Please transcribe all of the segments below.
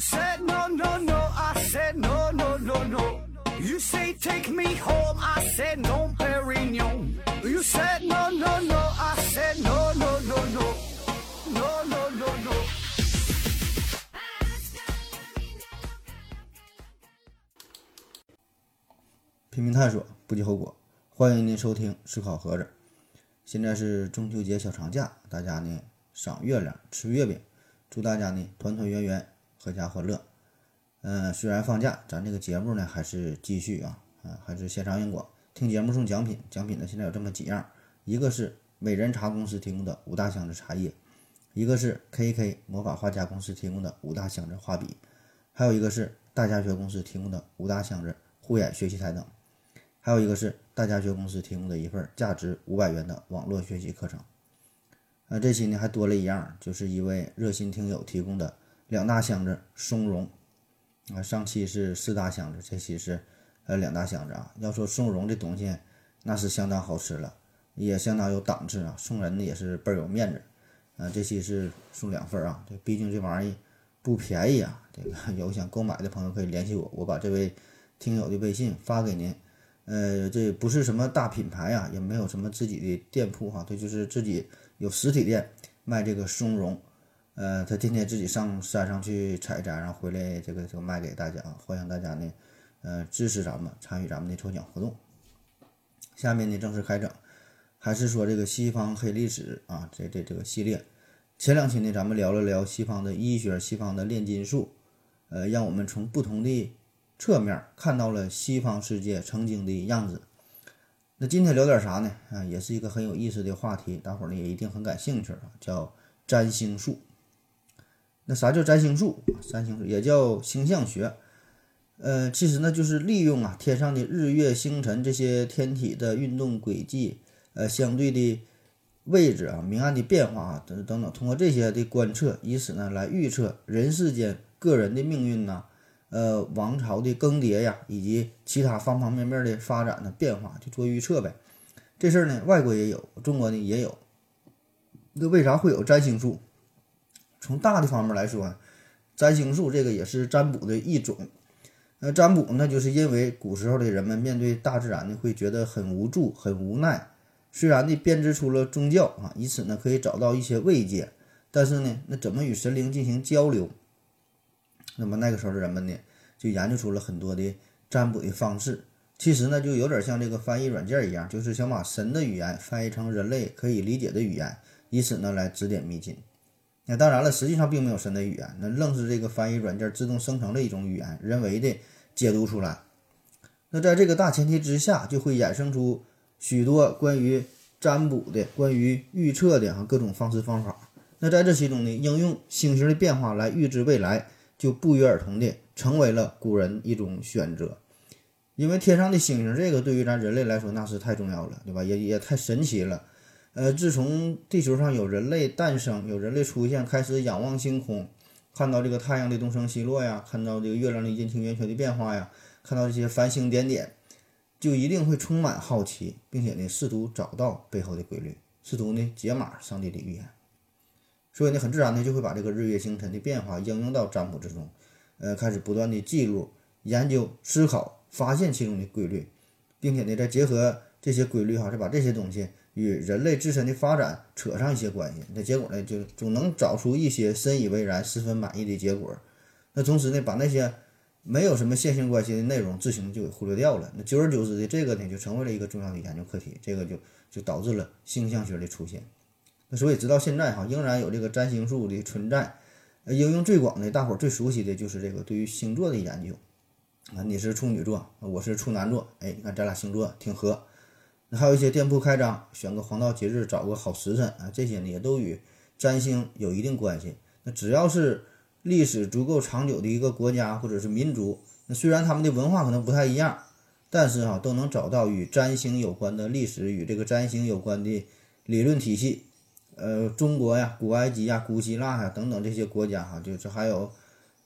said no no no, I said no no no no. You say take me home, I said no, Perignon. You said no no no, I said no no no no, no no no no. 拼命探索，不计后果。欢迎您收听思考盒子。现在是中秋节小长假，大家呢赏月亮、吃月饼，祝大家呢团团圆圆、阖家欢乐。嗯，虽然放假，咱这个节目呢还是继续啊，啊还是线上硬广。听节目送奖品，奖品呢现在有这么几样，一个是美人茶公司提供的五大箱子茶叶，一个是 KK 魔法画家公司提供的五大箱子画笔，还有一个是大家学公司提供的五大箱子护眼学习台灯。还有一个是大家学公司提供的一份价值五百元的网络学习课程。啊，这期呢还多了一样，就是一位热心听友提供的两大箱子松茸。啊，上期是四大箱子，这期是呃两大箱子啊。要说松茸这东西，那是相当好吃了，也相当有档次啊，送人呢也是倍儿有面子。啊，这期是送两份啊，这毕竟这玩意不便宜啊。这个 有想购买的朋友可以联系我，我把这位听友的微信发给您。呃，这不是什么大品牌啊，也没有什么自己的店铺哈，他就是自己有实体店卖这个松茸，呃，他天天自己上山上去采摘，然后回来这个就卖给大家，欢迎大家呢，呃，支持咱们，参与咱们的抽奖活动。下面呢正式开整，还是说这个西方黑历史啊，这这这个系列，前两期呢咱们聊了聊西方的医学，西方的炼金术，呃，让我们从不同的。侧面看到了西方世界曾经的样子。那今天聊点啥呢？啊，也是一个很有意思的话题，大伙儿呢也一定很感兴趣啊，叫占星术。那啥叫占星术？占星术也叫星象学。呃，其实呢就是利用啊天上的日月星辰这些天体的运动轨迹，呃相对的位置啊明暗的变化啊等等等，通过这些的观测，以此呢来预测人世间个人的命运呐。呃，王朝的更迭呀，以及其他方方面面的发展的变化，就做预测呗。这事儿呢，外国也有，中国呢也有。那为啥会有占星术？从大的方面来说，占星术这个也是占卜的一种。那占卜呢，就是因为古时候的人们面对大自然呢，会觉得很无助、很无奈。虽然呢编织出了宗教啊，以此呢可以找到一些慰藉，但是呢，那怎么与神灵进行交流？那么那个时候的人们呢，就研究出了很多的占卜的方式。其实呢，就有点像这个翻译软件一样，就是想把神的语言翻译成人类可以理解的语言，以此呢来指点迷津。那当然了，实际上并没有神的语言，那愣是这个翻译软件自动生成的一种语言，人为的解读出来。那在这个大前提之下，就会衍生出许多关于占卜的、关于预测的啊各种方式方法。那在这其中呢，应用星星的变化来预知未来。就不约而同的成为了古人一种选择，因为天上的星星这个对于咱人类来说那是太重要了，对吧？也也太神奇了。呃，自从地球上有人类诞生，有人类出现，开始仰望星空，看到这个太阳的东升西落呀，看到这个月亮的阴晴圆缺的变化呀，看到这些繁星点点，就一定会充满好奇，并且呢试图找到背后的规律，试图呢解码上帝的预言。所以呢，很自然的就会把这个日月星辰的变化应用到占卜之中，呃，开始不断的记录、研究、思考，发现其中的规律，并且呢，再结合这些规律哈，再把这些东西与人类自身的发展扯上一些关系，那结果呢，就总能找出一些深以为然、十分满意的结果。那同时呢，把那些没有什么线性关系的内容自行就给忽略掉了。那久而久之的，这个呢，就成为了一个重要的研究课题，这个就就导致了星象学的出现。那所以直到现在哈，仍然有这个占星术的存在，呃，应用最广的，大伙儿最熟悉的就是这个对于星座的研究。啊，你是处女座，我是处男座，哎，你看咱俩星座挺合。那还有一些店铺开张，选个黄道节日，找个好时辰啊，这些呢也都与占星有一定关系。那只要是历史足够长久的一个国家或者是民族，那虽然他们的文化可能不太一样，但是哈都能找到与占星有关的历史与这个占星有关的理论体系。呃，中国呀，古埃及呀，古希腊呀，等等这些国家哈，就是还有，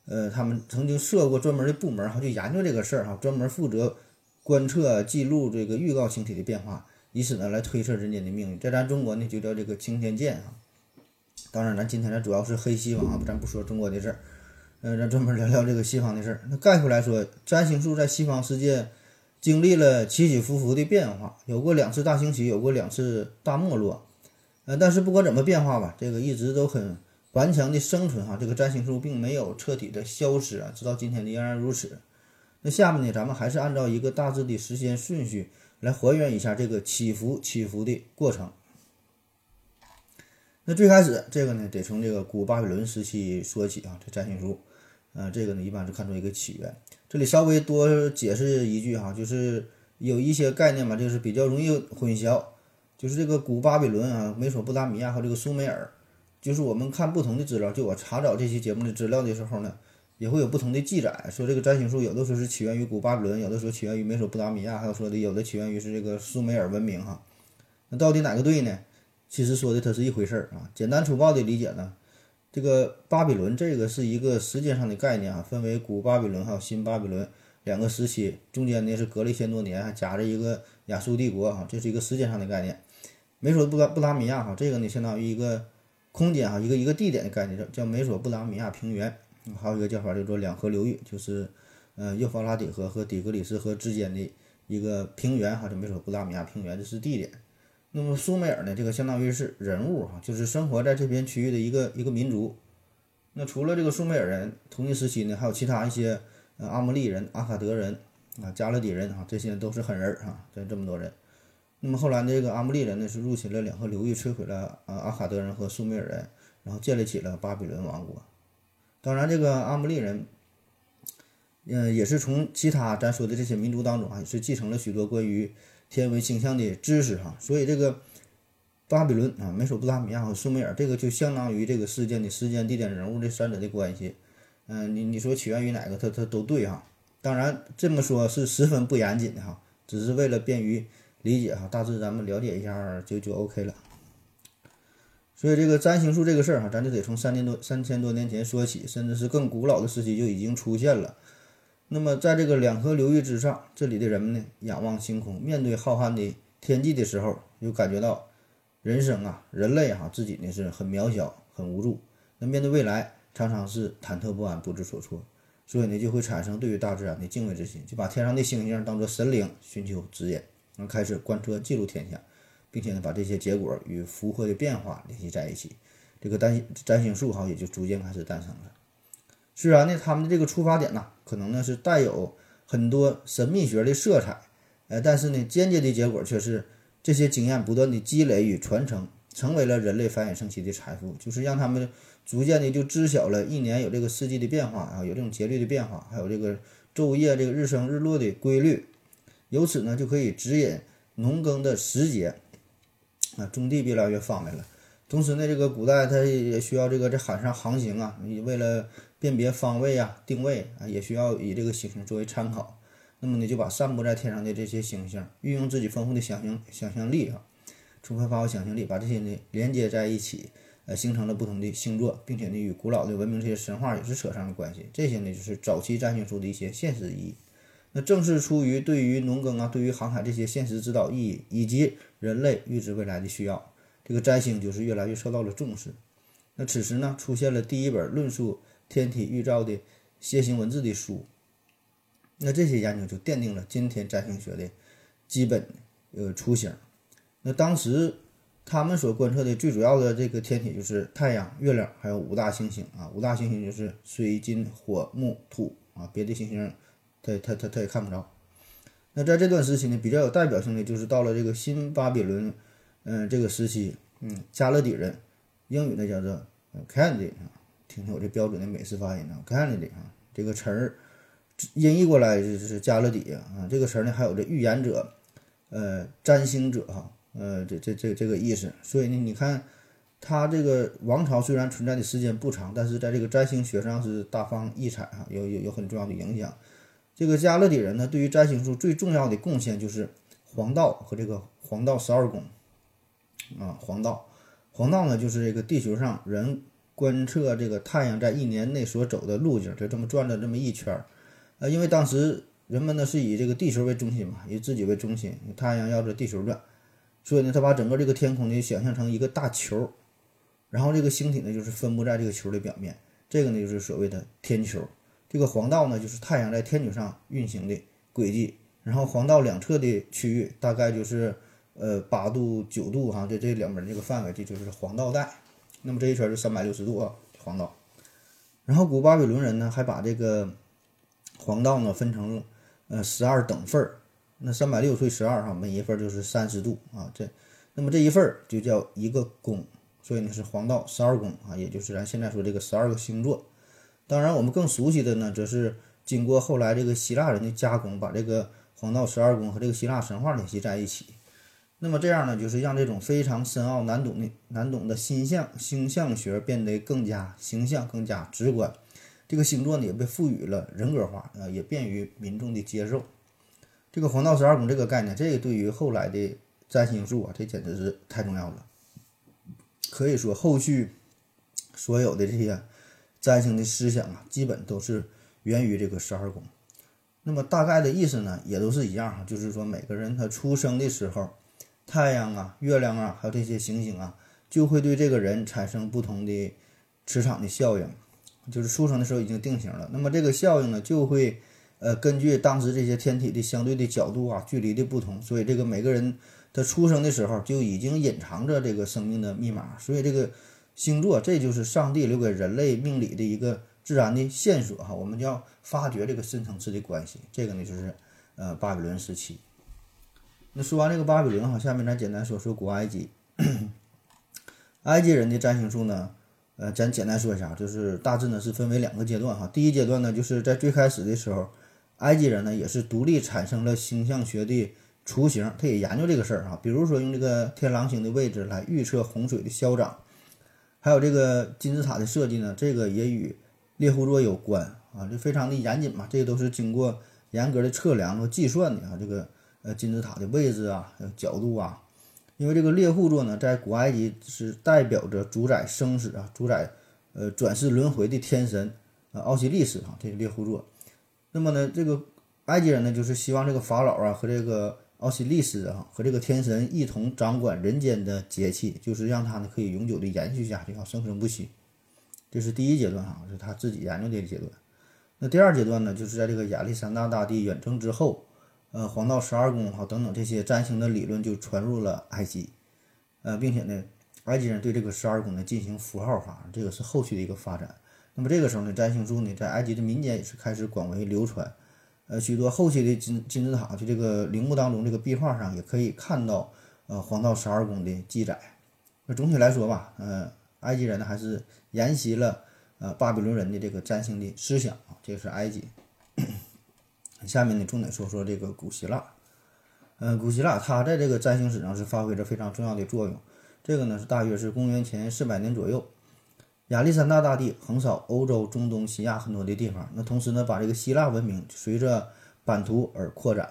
呃，他们曾经设过专门的部门哈，就研究这个事儿哈，专门负责观测、记录这个预告星体的变化，以此呢来推测人间的命运。在咱中国呢，就叫这个青天剑啊。当然，咱今天呢主要是黑西方啊，咱不说中国的事儿。呃，咱专门聊聊这个西方的事儿。那概括来说，占星术在西方世界经历了起起伏伏的变化，有过两次大兴起，有过两次大没落。呃，但是不管怎么变化吧，这个一直都很顽强的生存哈。这个占星术并没有彻底的消失啊，直到今天仍然如此。那下面呢，咱们还是按照一个大致的时间顺序来还原一下这个起伏起伏的过程。那最开始这个呢，得从这个古巴比伦时期说起啊，这占星术。呃，这个呢，一般是看作一个起源。这里稍微多解释一句哈，就是有一些概念嘛，就是比较容易混淆。就是这个古巴比伦啊、美索不达米亚和这个苏美尔，就是我们看不同的资料，就我查找这期节目的资料的时候呢，也会有不同的记载，说这个占星术有的说是起源于古巴比伦，有的说起源于美索不达米亚，还有说的有的起源于是这个苏美尔文明哈。那到底哪个对呢？其实说的它是一回事儿啊。简单粗暴的理解呢。这个巴比伦这个是一个时间上的概念啊，分为古巴比伦还有新巴比伦两个时期，中间呢是隔了一千多年，还夹着一个亚述帝国啊，这是一个时间上的概念。美索不达不达米亚哈，这个呢相当于一个空间哈，一个一个地点的概念，叫叫美索不达米亚平原。还有一个叫法叫做两河流域，就是呃幼发拉底河和底格里斯河之间的一个平原哈，叫美索不达米亚平原，这是地点。那么苏美尔呢？这个相当于是人物哈，就是生活在这片区域的一个一个民族。那除了这个苏美尔人，同一时期呢，还有其他一些呃阿摩利人、阿卡德人啊、加勒底人啊，这些都是狠人儿哈，这这么多人。那么后来这个阿摩利人呢，是入侵了两河流域，摧毁了啊阿卡德人和苏美尔人，然后建立起了巴比伦王国。当然，这个阿姆利人，嗯，也是从其他咱说的这些民族当中啊，也是继承了许多关于。天文星象的知识哈，所以这个巴比伦啊、美索不达米亚和苏美尔，这个就相当于这个事件的时间、地点、人物这三者的关系。嗯，你你说起源于哪个，它它都对哈。当然这么说是十分不严谨的哈，只是为了便于理解哈，大致咱们了解一下就就 OK 了。所以这个占星术这个事儿哈，咱就得从三千多三千多年前说起，甚至是更古老的时期就已经出现了。那么，在这个两河流域之上，这里的人们呢，仰望星空，面对浩瀚的天际的时候，就感觉到人生啊，人类哈，自己呢是很渺小、很无助。那面对未来，常常是忐忑不安、不知所措，所以呢，就会产生对于大自然的敬畏之心，就把天上的星星当作神灵，寻求指引，然后开始观测、记录天象，并且呢，把这些结果与符合的变化联系在一起，这个占占星术哈，也就逐渐开始诞生了。虽然呢，他们的这个出发点呢，可能呢是带有很多神秘学的色彩，呃，但是呢，间接的结果却是这些经验不断的积累与传承，成为了人类繁衍生息的财富，就是让他们逐渐的就知晓了一年有这个四季的变化啊，有这种节律的变化，还有这个昼夜这个日升日落的规律，由此呢就可以指引农耕的时节，啊，种地越来越方便了。同时呢，这个古代它也需要这个在海上航行啊，为了辨别方位啊、定位啊，也需要以这个星星作为参考。那么呢，就把散布在天上的这些星星，运用自己丰富的想象想象力啊，充分发挥想象力，把这些呢连接在一起，呃，形成了不同的星座，并且呢，与古老的文明这些神话也是扯上了关系。这些呢，就是早期占星术的一些现实意义。那正是出于对于农耕啊、对于航海这些现实指导意义，以及人类预知未来的需要。这个占星就是越来越受到了重视。那此时呢，出现了第一本论述天体预兆的楔形文字的书。那这些研究就奠定了今天占星学的基本呃雏形。那当时他们所观测的最主要的这个天体就是太阳、月亮，还有五大行星啊。五大行星就是水、金、火、木、土啊，别的行星他他他他也看不着。那在这段时期呢，比较有代表性的就是到了这个新巴比伦。嗯，这个时期，嗯，加勒底人，英语呢叫做 Candy 啊，听听我这标准的美式发音啊，Candy 啊，这个词儿音译过来就是加勒底啊，这个词儿呢还有这预言者，呃，占星者哈，呃，这这这这个意思。所以呢，你看，他这个王朝虽然存在的时间不长，但是在这个占星学上是大放异彩哈，有有有很重要的影响。这个加勒底人呢，对于占星术最重要的贡献就是黄道和这个黄道十二宫。啊，黄道，黄道呢，就是这个地球上人观测这个太阳在一年内所走的路径，就这么转了这么一圈儿。呃，因为当时人们呢是以这个地球为中心嘛，以自己为中心，太阳绕着地球转，所以呢，他把整个这个天空呢想象成一个大球，然后这个星体呢就是分布在这个球的表面，这个呢就是所谓的天球。这个黄道呢就是太阳在天球上运行的轨迹，然后黄道两侧的区域大概就是呃八度九度哈，这这两边这个范围这就是黄道带。那么这一圈是三百六十度啊，黄道。然后古巴比伦人呢还把这个黄道呢分成呃十二等份儿，那三百六除以十二哈，每一份就是三十度啊。这那么这一份儿就叫一个宫，所以呢是黄道十二宫啊，也就是咱现在说这个十二个星座。当然我们更熟悉的呢，则是经过后来这个希腊人的加工，把这个黄道十二宫和这个希腊神话联系在一起。那么这样呢，就是让这种非常深奥难懂的难懂的星象星象学变得更加形象、更加直观。这个星座呢也被赋予了人格化，啊，也便于民众的接受。这个黄道十二宫这个概念，这个对于后来的占星术啊，这简直是太重要了。可以说，后续所有的这些占星的思想啊，基本都是源于这个十二宫。那么大概的意思呢，也都是一样哈，就是说每个人他出生的时候，太阳啊、月亮啊，还有这些行星啊，就会对这个人产生不同的磁场的效应。就是出生的时候已经定型了，那么这个效应呢，就会呃根据当时这些天体的相对的角度啊、距离的不同，所以这个每个人他出生的时候就已经隐藏着这个生命的密码。所以这个星座，这就是上帝留给人类命理的一个自然的线索哈。我们就要发掘这个深层次的关系。这个呢，就是呃巴比伦时期。那说完这个巴比伦哈，下面咱简单说说古埃及。埃及人的占星术呢？呃，咱简单说一下，就是大致呢是分为两个阶段哈。第一阶段呢，就是在最开始的时候，埃及人呢也是独立产生了星象学的雏形，他也研究这个事儿哈。比如说用这个天狼星的位置来预测洪水的消长，还有这个金字塔的设计呢，这个也与猎户座有关啊，就非常的严谨嘛。这个都是经过严格的测量和计算的啊，这个呃金字塔的位置啊、角度啊。因为这个猎户座呢，在古埃及是代表着主宰生死啊、主宰呃转世轮回的天神啊奥西利斯啊，这个猎户座。那么呢，这个埃及人呢，就是希望这个法老啊和这个奥西利斯啊和这个天神一同掌管人间的节气，就是让他呢可以永久的延续下去啊，生生不息。这是第一阶段哈，是他自己研究的阶段。那第二阶段呢，就是在这个亚历山大大帝远征之后。呃，黄道十二宫哈等等这些占星的理论就传入了埃及，呃，并且呢，埃及人对这个十二宫呢进行符号化，这个是后续的一个发展。那么这个时候呢，占星术呢在埃及的民间也是开始广为流传，呃，许多后期的金金字塔就这个陵墓当中这个壁画上也可以看到呃黄道十二宫的记载。那总体来说吧，呃，埃及人呢还是沿袭了呃巴比伦人的这个占星的思想，这个是埃及。下面呢，重点说说这个古希腊。嗯，古希腊它在这个占星史上是发挥着非常重要的作用。这个呢是大约是公元前四百年左右，亚历山大大帝横扫欧洲、中东、西亚很多的地方。那同时呢，把这个希腊文明随着版图而扩展。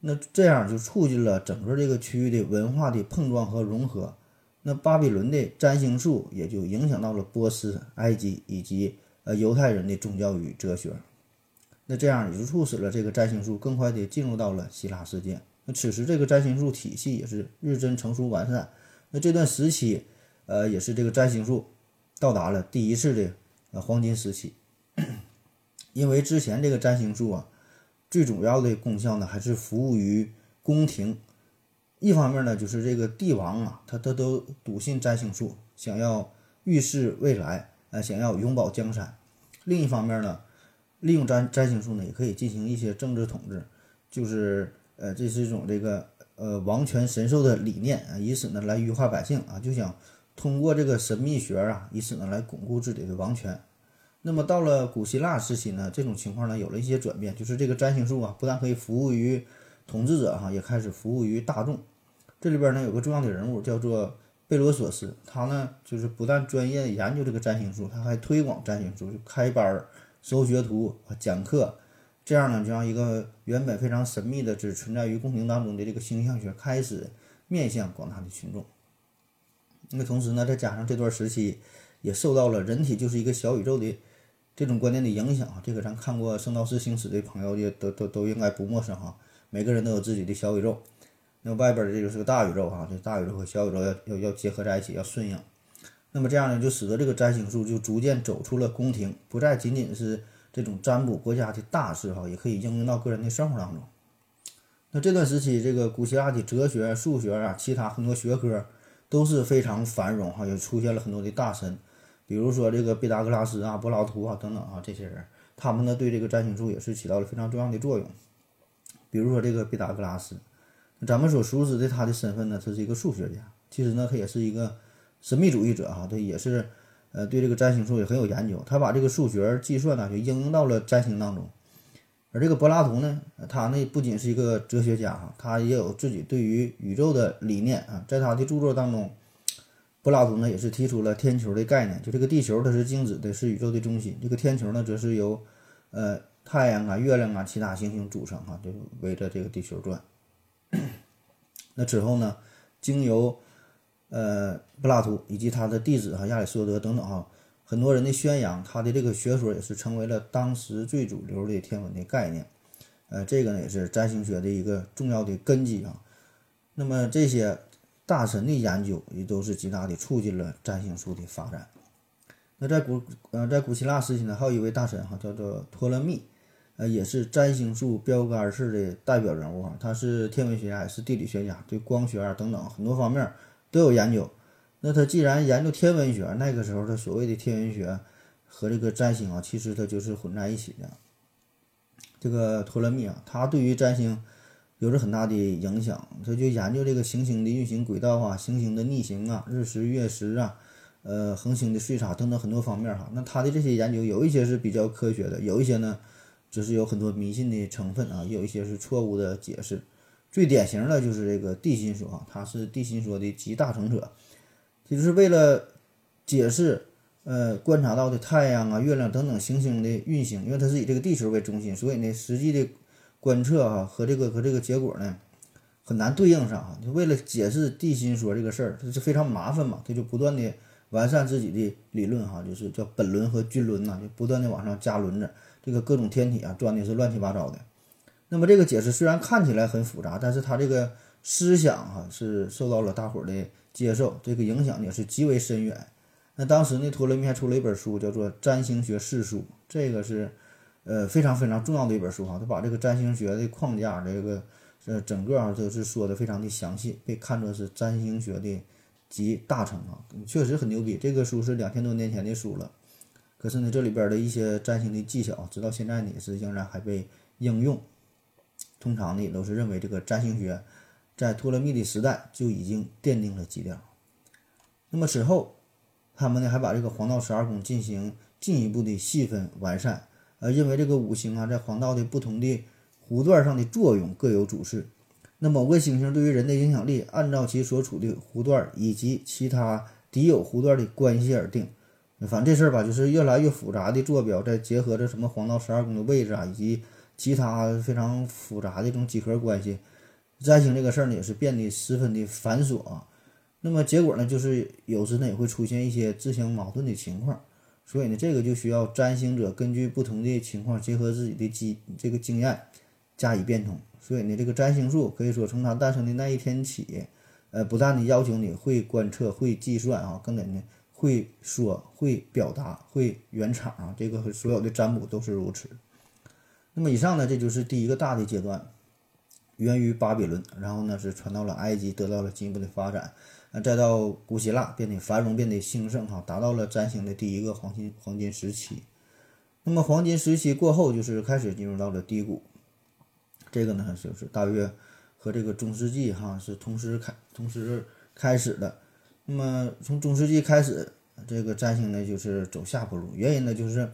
那这样就促进了整个这个区域的文化的碰撞和融合。那巴比伦的占星术也就影响到了波斯、埃及以及呃犹太人的宗教与哲学。那这样也就促使了这个占星术更快地进入到了希腊世界。那此时这个占星术体系也是日臻成熟完善。那这段时期，呃，也是这个占星术到达了第一次的呃黄金时期。因为之前这个占星术啊，最主要的功效呢还是服务于宫廷。一方面呢，就是这个帝王啊，他他都笃信占星术，想要预示未来，呃，想要永保江山。另一方面呢。利用占占星术呢，也可以进行一些政治统治，就是呃，这是一种这个呃王权神授的理念啊，以此呢来愚化百姓啊，就想通过这个神秘学啊，以此呢来巩固自己的王权。那么到了古希腊时期呢，这种情况呢有了一些转变，就是这个占星术啊，不但可以服务于统治者哈，也开始服务于大众。这里边呢有个重要的人物叫做贝罗索斯，他呢就是不但专业研究这个占星术，他还推广占星术，就开班儿。收学徒，讲课，这样呢，就让一个原本非常神秘的只存在于宫廷当中的这个星象学开始面向广大的群众。那同时呢，再加上这段时期也受到了人体就是一个小宇宙的这种观念的影响啊。这个咱看过《圣斗士星矢》的朋友也都都都应该不陌生哈。每个人都有自己的小宇宙，那外边的这个是个大宇宙哈，这大宇宙和小宇宙要要要结合在一起，要顺应。那么这样呢，就使得这个占星术就逐渐走出了宫廷，不再仅仅是这种占卜国家的大事哈，也可以应用到个人的生活当中。那这段时期，这个古希腊的哲学、数学啊，其他很多学科都是非常繁荣哈，也出现了很多的大神，比如说这个毕达哥拉斯啊、柏拉图啊等等啊这些人，他们呢对这个占星术也是起到了非常重要的作用。比如说这个毕达哥拉斯，咱们所熟知的他的身份呢，他是一个数学家，其实呢他也是一个神秘主义者哈，他也是呃对这个占星术也很有研究，他把这个数学计算呢就应用到了占星当中。而这个柏拉图呢，他呢不仅是一个哲学家哈，他也有自己对于宇宙的理念啊。在他的著作当中，柏拉图呢也是提出了天球的概念，就这个地球它是静止的，是宇宙的中心。这个天球呢，则是由呃太阳啊、月亮啊、其他行星组成哈，就围着这个地球转。那之后呢，经由呃柏拉图以及他的弟子哈亚里士多德等等哈。很多人的宣扬，他的这个学说也是成为了当时最主流的天文的概念，呃，这个呢也是占星学的一个重要的根基啊。那么这些大神的研究也都是极大的促进了占星术的发展。那在古呃在古希腊时期呢，还有一位大神哈，叫做托勒密，呃，也是占星术标杆式的代表人物啊。他是天文学家，也是地理学家，对光学啊等等很多方面都有研究。那他既然研究天文学，那个时候他所谓的天文学和这个占星啊，其实它就是混在一起的。这个托勒密啊，他对于占星有着很大的影响，他就研究这个行星的运行轨道啊、行星的逆行啊、日食月食啊、呃恒星的岁差等等很多方面哈。那他的这些研究有一些是比较科学的，有一些呢只是有很多迷信的成分啊，有一些是错误的解释。最典型的就是这个地心说啊，他是地心说的集大成者。也就是为了解释，呃，观察到的太阳啊、月亮等等行星的运行，因为它是以这个地球为中心，所以呢，实际的观测哈和这个和这个结果呢很难对应上哈。就为了解释地心说这个事儿，它是非常麻烦嘛，他就不断的完善自己的理论哈，就是叫本轮和均轮呐，就不断的往上加轮子，这个各种天体啊转的是乱七八糟的。那么这个解释虽然看起来很复杂，但是它这个思想哈是受到了大伙儿的。接受这个影响也是极为深远。那当时呢，托勒密还出了一本书，叫做《占星学世书》，这个是呃非常非常重要的一本书哈。他把这个占星学的框架，这个呃整个啊都是说的非常的详细，被看作是占星学的集大成啊，确实很牛逼。这个书是两千多年前的书了，可是呢，这里边的一些占星的技巧，直到现在呢也是仍然还被应用。通常呢都是认为这个占星学。在托勒密的时代就已经奠定了基调。那么此后，他们呢还把这个黄道十二宫进行进一步的细分完善，呃，认为这个五星啊在黄道的不同的弧段上的作用各有主次。那某个星星对于人的影响力，按照其所处的弧段以及其他敌友弧段的关系而定。反正这事儿吧，就是越来越复杂的坐标，再结合着什么黄道十二宫的位置啊，以及其他非常复杂的这种几何关系。占星这个事儿呢，也是变得十分的繁琐啊，那么结果呢，就是有时呢也会出现一些自相矛盾的情况，所以呢，这个就需要占星者根据不同的情况，结合自己的经这个经验加以变通。所以呢，这个占星术可以说从它诞生的那一天起，呃，不但的要求你会观测、会计算啊，更得呢会说、会表达、会圆场啊，这个所有的占卜都是如此。那么以上呢，这就是第一个大的阶段。源于巴比伦，然后呢是传到了埃及，得到了进一步的发展，啊，再到古希腊变得繁荣，变得兴盛，哈，达到了占星的第一个黄金黄金时期。那么黄金时期过后，就是开始进入到了低谷，这个呢就是大约和这个中世纪哈是同时开同时开始的。那么从中世纪开始，这个占星呢就是走下坡路，原因呢就是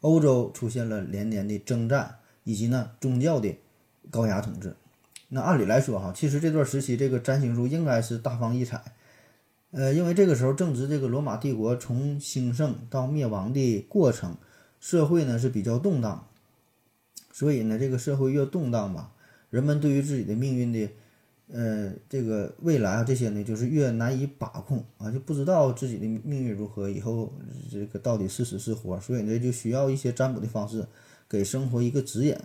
欧洲出现了连年的征战，以及呢宗教的高压统治。那按理来说，哈，其实这段时期这个占星术应该是大放异彩，呃，因为这个时候正值这个罗马帝国从兴盛到灭亡的过程，社会呢是比较动荡，所以呢，这个社会越动荡吧，人们对于自己的命运的，呃，这个未来啊这些呢，就是越难以把控啊，就不知道自己的命运如何，以后这个到底是死是活，所以呢，就需要一些占卜的方式，给生活一个指引，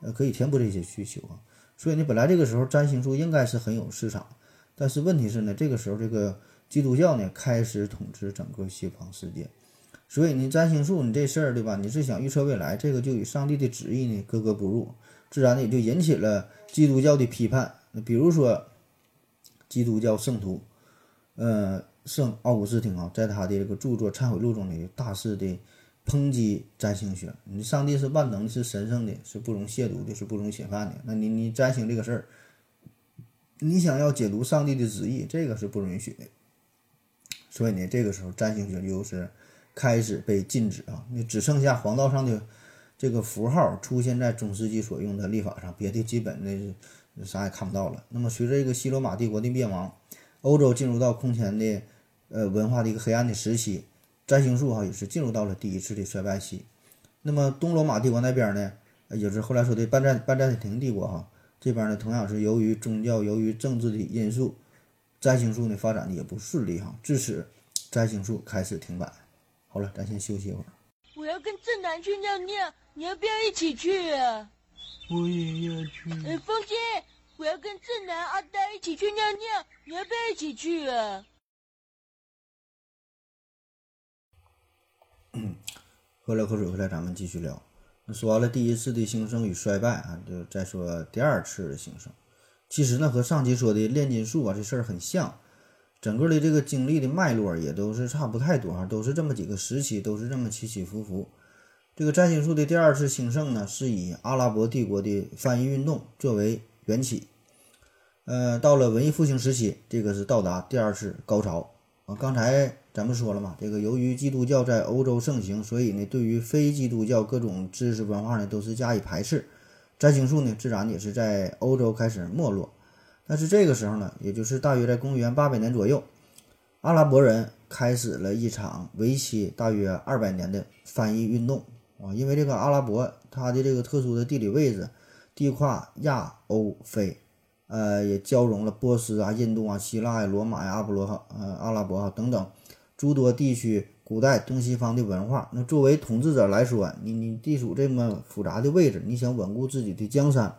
呃，可以填补这些需求啊。所以呢，本来这个时候占星术应该是很有市场，但是问题是呢，这个时候这个基督教呢开始统治整个西方世界。所以呢，占星术你这事儿对吧？你是想预测未来，这个就与上帝的旨意呢格格不入，自然的也就引起了基督教的批判。那比如说，基督教圣徒，呃，圣奥古斯丁啊，在他的这个著作《忏悔录》中呢，大肆的抨击占星学。你上帝是万能的，是神圣的，是不容亵渎的，是不容侵犯的。那你你占星这个事儿，你想要解读上帝的旨意，这个是不允许的。所以呢，这个时候占星学就是。开始被禁止啊！那只剩下黄道上的这个符号出现在中世纪所用的历法上，别的基本的啥也看不到了。那么随着这个西罗马帝国的灭亡，欧洲进入到空前的呃文化的一个黑暗的时期，占星术哈也是进入到了第一次的衰败期。那么东罗马帝国那边呢，也就是后来说的半占半占庭帝国哈，这边呢同样是由于宗教、由于政治的因素，占星术呢发展的也不顺利哈，至此占星术开始停摆。好了，咱先休息一会儿。我要跟正南去尿尿，你要不要一起去啊？我也要去。哎，风姐，我要跟正南、阿呆一起去尿尿，你要不要一起去啊？喝了口水回来，咱们继续聊。那说完了第一次的兴盛与衰败啊，就再说第二次的兴盛。其实呢，和上期说的炼金术啊这事儿很像。整个的这个经历的脉络也都是差不太多哈，都是这么几个时期，都是这么起起伏伏。这个占星术的第二次兴盛呢，是以阿拉伯帝国的翻译运动作为缘起。呃，到了文艺复兴时期，这个是到达第二次高潮啊。刚才咱们说了嘛，这个由于基督教在欧洲盛行，所以呢，对于非基督教各种知识文化呢，都是加以排斥。占星术呢，自然也是在欧洲开始没落。但是这个时候呢，也就是大约在公元八百年左右，阿拉伯人开始了一场为期大约二百年的翻译运动啊。因为这个阿拉伯它的这个特殊的地理位置，地跨亚欧非，呃，也交融了波斯啊、印度啊、希腊呀、罗马呀、阿波罗哈、呃、阿拉伯哈等等诸多地区古代东西方的文化。那作为统治者来说，你你地处这么复杂的位置，你想稳固自己的江山。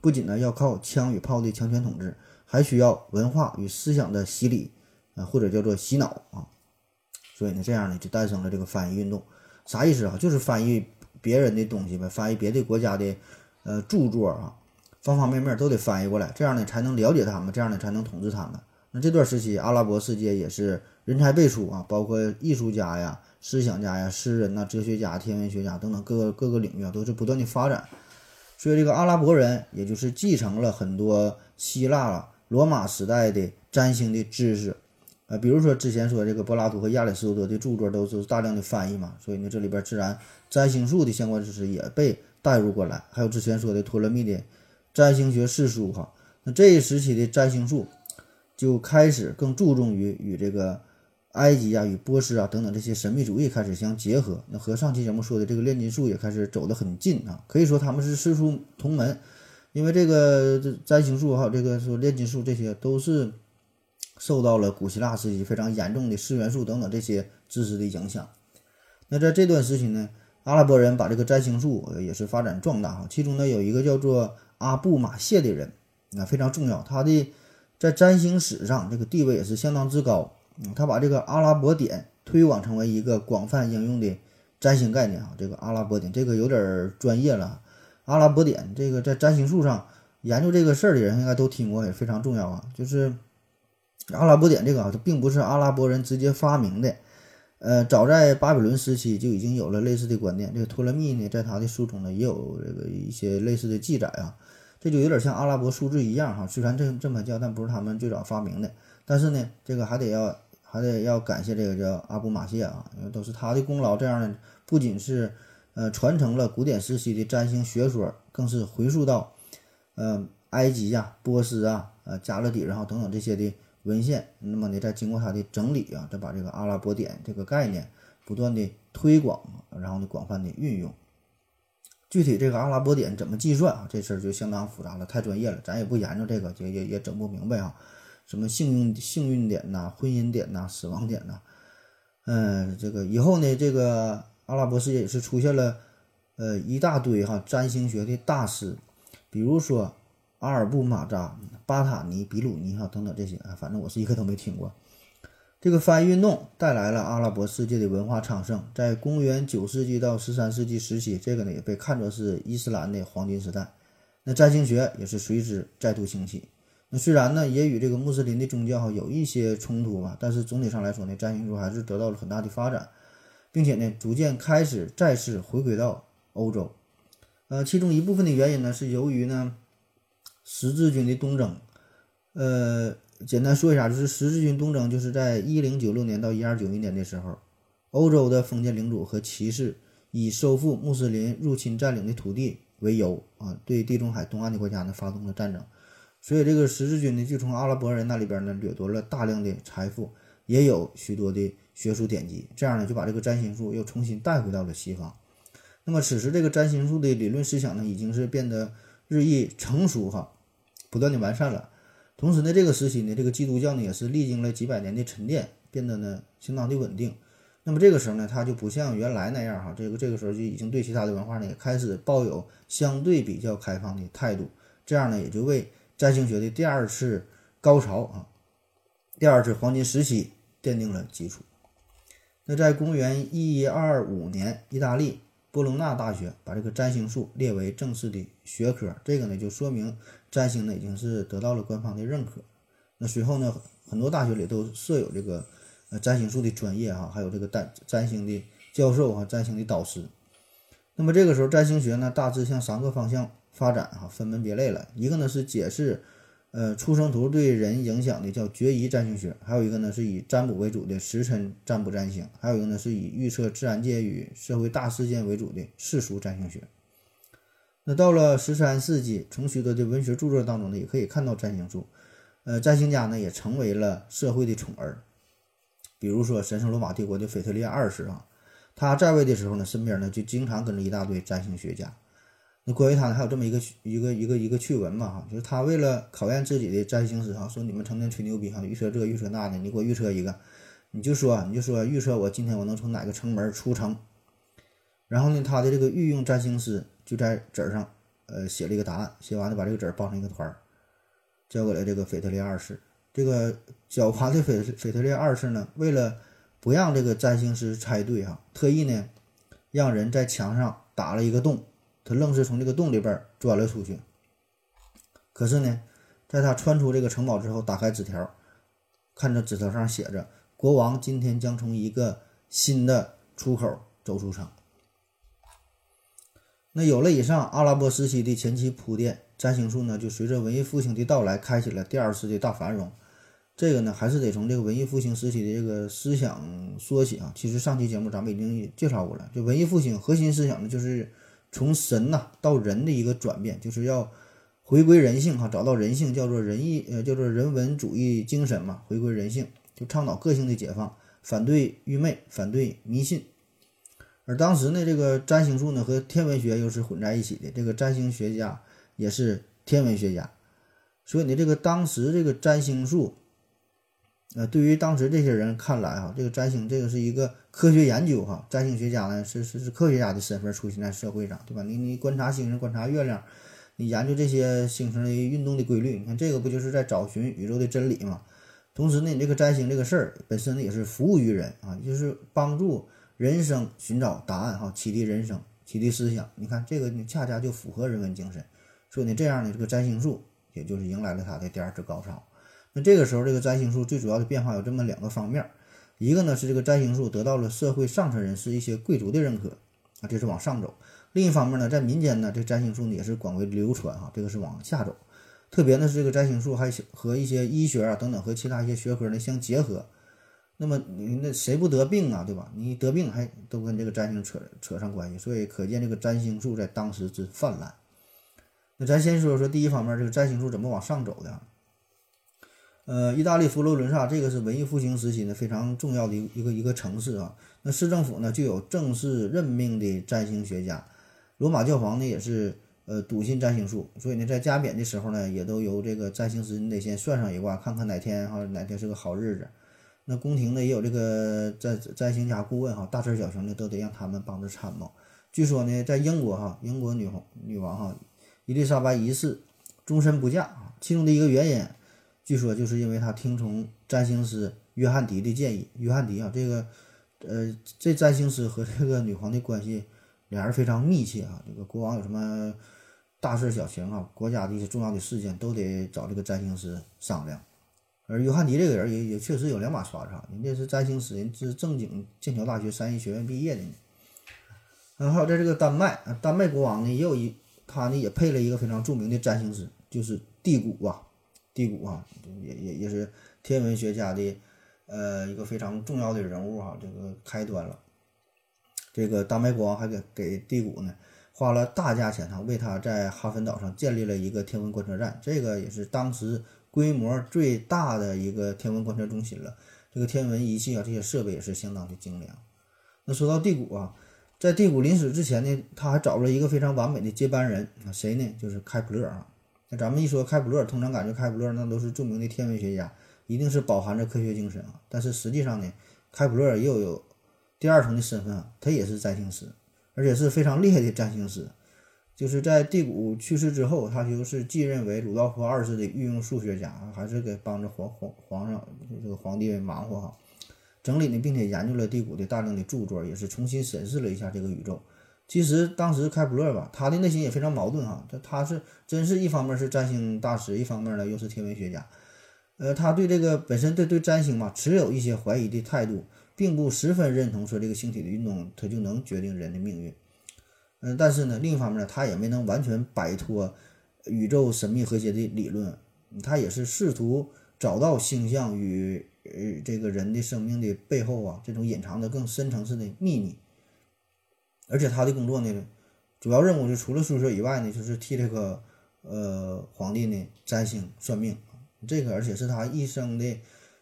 不仅呢要靠枪与炮的强权统治，还需要文化与思想的洗礼，啊，或者叫做洗脑啊。所以呢，这样呢就诞生了这个翻译运动。啥意思啊？就是翻译别人的东西呗，翻译别的国家的呃著作啊，方方面面都得翻译过来，这样呢才能了解他们，这样呢才能统治他们。那这段时期，阿拉伯世界也是人才辈出啊，包括艺术家呀、思想家呀、诗人呐、哲学家、天文学家等等各个各个领域啊，都是不断的发展。所以，这个阿拉伯人也就是继承了很多希腊、罗马时代的占星的知识，啊，比如说之前说这个柏拉图和亚里士多德的著作都是大量的翻译嘛，所以呢，这里边自然占星术的相关知识也被带入过来。还有之前说的托勒密的占星学四书，哈，那这一时期的占星术就开始更注重于与这个。埃及啊，与波斯啊等等这些神秘主义开始相结合，那和上期节目说的这个炼金术也开始走得很近啊，可以说他们是师出同门。因为这个占星术哈，这个说炼金术这些都是受到了古希腊时期非常严重的四元素等等这些知识的影响。那在这段时期呢，阿拉伯人把这个占星术也是发展壮大哈，其中呢有一个叫做阿布马谢的人，啊非常重要，他的在占星史上这个地位也是相当之高。嗯，他把这个阿拉伯点推广成为一个广泛应用的占星概念啊。这个阿拉伯点，这个有点专业了。阿拉伯点，这个在占星术上研究这个事儿的人应该都听过，也非常重要啊。就是阿拉伯点这个啊，它并不是阿拉伯人直接发明的。呃，早在巴比伦时期就已经有了类似的观念。这个托勒密呢，在他的书中呢也有这个一些类似的记载啊。这就有点像阿拉伯数字一样哈，虽然这这么叫，但不是他们最早发明的。但是呢，这个还得要。还得要感谢这个叫阿布马谢啊，因为都是他的功劳。这样呢，不仅是呃传承了古典时期的占星学说，更是回溯到呃埃及呀、波斯啊、呃加勒底然后等等这些的文献。那么呢，再经过他的整理啊，再把这个阿拉伯点这个概念不断的推广，然后呢广泛的运用。具体这个阿拉伯点怎么计算啊？这事儿就相当复杂了，太专业了，咱也不研究这个，也也也整不明白啊。什么幸运幸运点呐，婚姻点呐，死亡点呐，嗯，这个以后呢，这个阿拉伯世界也是出现了，呃，一大堆哈占星学的大师，比如说阿尔布马扎、巴塔尼、比鲁尼哈等等这些啊，反正我是一个都没听过。这个翻译运动带来了阿拉伯世界的文化昌盛，在公元九世纪到十三世纪时期，这个呢也被看作是伊斯兰的黄金时代。那占星学也是随之再度兴起。那虽然呢也与这个穆斯林的宗教有一些冲突吧，但是总体上来说呢，占星术还是得到了很大的发展，并且呢逐渐开始再次回归到欧洲。呃，其中一部分的原因呢是由于呢十字军的东征，呃。简单说一下，就是十字军东征，就是在一零九六年到一二九一年的时候，欧洲的封建领主和骑士以收复穆斯林入侵占领的土地为由啊，对地中海东岸的国家呢发动了战争。所以这个十字军呢，就从阿拉伯人那里边呢掠夺了大量的财富，也有许多的学术典籍，这样呢就把这个占星术又重新带回到了西方。那么此时这个占星术的理论思想呢，已经是变得日益成熟哈，不断的完善了。同时呢，这个时期呢，这个基督教呢也是历经了几百年的沉淀，变得呢相当的稳定。那么这个时候呢，它就不像原来那样哈，这个这个时候就已经对其他的文化呢也开始抱有相对比较开放的态度。这样呢，也就为占星学的第二次高潮啊，第二次黄金时期奠定了基础。那在公元一二五年，意大利。波隆纳大学把这个占星术列为正式的学科，这个呢就说明占星呢已经是得到了官方的认可。那随后呢，很多大学里都设有这个呃占星术的专业哈，还有这个占占星的教授啊，占星的导师。那么这个时候，占星学呢大致向三个方向发展哈，分门别类了。一个呢是解释。呃，出生图对人影响的叫决疑占星学，还有一个呢是以占卜为主的时辰占卜占星，还有一个呢是以预测自然界与社会大事件为主的世俗占星学。那到了十三世纪，从许多的文学著作当中呢，也可以看到占星术。呃，占星家呢也成为了社会的宠儿，比如说神圣罗马帝国的腓特烈二世啊，他在位的时候呢，身边呢就经常跟着一大堆占星学家。那关于他呢，还有这么一个一个一个一个趣闻嘛哈，就是他为了考验自己的占星师哈，说你们成天吹牛逼哈，预测这预测那的，你给我预测一个，你就说你就说预测我今天我能从哪个城门出城，然后呢，他的这个御用占星师就在纸上呃写了一个答案，写完了把这个纸包成一个团儿，交给了这个腓特烈二世。这个狡猾的腓腓特烈二世呢，为了不让这个占星师猜对哈，特意呢让人在墙上打了一个洞。他愣是从这个洞里边钻了出去。可是呢，在他穿出这个城堡之后，打开纸条，看着纸条上写着：“国王今天将从一个新的出口走出城。”那有了以上阿拉伯时期的前期铺垫，占星术呢就随着文艺复兴的到来，开启了第二次的大繁荣。这个呢，还是得从这个文艺复兴时期的这个思想说起啊。其实上期节目咱们已经介绍过了，就文艺复兴核心思想呢就是。从神呐到人的一个转变，就是要回归人性哈，找到人性，叫做仁义，呃，叫做人文主义精神嘛，回归人性，就倡导个性的解放，反对愚昧，反对迷信。而当时呢，这个占星术呢和天文学又是混在一起的，这个占星学家也是天文学家，所以呢，这个当时这个占星术。呃，对于当时这些人看来，哈，这个占星这个是一个科学研究，哈，占星学家呢是是是科学家的身份出现在社会上，对吧？你你观察星星，观察月亮，你研究这些星星的运动的规律，你看这个不就是在找寻宇宙的真理吗？同时呢，你这个占星这个事儿本身呢也是服务于人啊，就是帮助人生寻找答案，哈，启迪人生，启迪思想。你看这个你，恰恰就符合人文精神，所以呢，这样呢，这个占星术也就是迎来了它的第二次高潮。那这个时候，这个占星术最主要的变化有这么两个方面，一个呢是这个占星术得到了社会上层人士一些贵族的认可啊，这是往上走；另一方面呢，在民间呢，这占星术呢也是广为流传哈，这个是往下走。特别呢是这个占星术还和一些医学啊等等和其他一些学科呢相结合。那么你那谁不得病啊，对吧？你得病还都跟这个占星扯扯上关系，所以可见这个占星术在当时之泛滥。那咱先说说第一方面，这个占星术怎么往上走的。呃，意大利佛罗伦萨这个是文艺复兴时期呢非常重要的一一个一个城市啊。那市政府呢就有正式任命的占星学家，罗马教皇呢也是呃笃信占星术，所以呢在加冕的时候呢也都由这个占星师你得先算上一卦，看看哪天哈哪天是个好日子。那宫廷呢也有这个占占星家顾问哈，大事小情呢都得让他们帮着参谋。据说呢在英国哈，英国女皇女王哈伊丽莎白一世终身不嫁啊，其中的一个原因。据说就是因为他听从占星师约翰迪的建议。约翰迪啊，这个呃，这占星师和这个女皇的关系俩人非常密切啊。这个国王有什么大事小情啊，国家的一些重要的事件都得找这个占星师商量。而约翰迪这个人也也确实有两把刷子哈，人家是占星师，人是正经剑桥大学三一学院毕业的。然后还有在这个丹麦啊，丹麦国王呢也有一，他呢也配了一个非常著名的占星师，就是地谷啊，地谷啊，也也也是天文学家的呃一个非常重要的人物哈，这个开端了。这个丹麦国王还给给地谷呢花了大价钱哈，为他在哈芬岛上建立了一个天文观测站，这个也是当时。规模最大的一个天文观测中心了，这个天文仪器啊，这些设备也是相当的精良。那说到地谷啊，在地谷临死之前呢，他还找了一个非常完美的接班人啊，谁呢？就是开普勒啊。那咱们一说开普勒，通常感觉开普勒那都是著名的天文学家，一定是饱含着科学精神啊。但是实际上呢，开普勒又有第二层的身份啊，他也是占星师，而且是非常厉害的占星师。就是在蒂谷去世之后，他就是继任为鲁道夫二世的御用数学家，还是给帮着皇皇皇上这个皇帝忙活哈，整理呢，并且研究了蒂谷的大量的著作，也是重新审视了一下这个宇宙。其实当时开普勒吧，他的内心也非常矛盾哈，他他是真是一方面是占星大师，一方面呢又是天文学家，呃，他对这个本身对对占星嘛持有一些怀疑的态度，并不十分认同说这个星体的运动它就能决定人的命运。嗯，但是呢，另一方面呢，他也没能完全摆脱宇宙神秘和谐的理论，他也是试图找到星象与呃这个人的生命的背后啊这种隐藏的更深层次的秘密。而且他的工作呢，主要任务就除了数学以外呢，就是替这个呃皇帝呢占星算命，这个而且是他一生的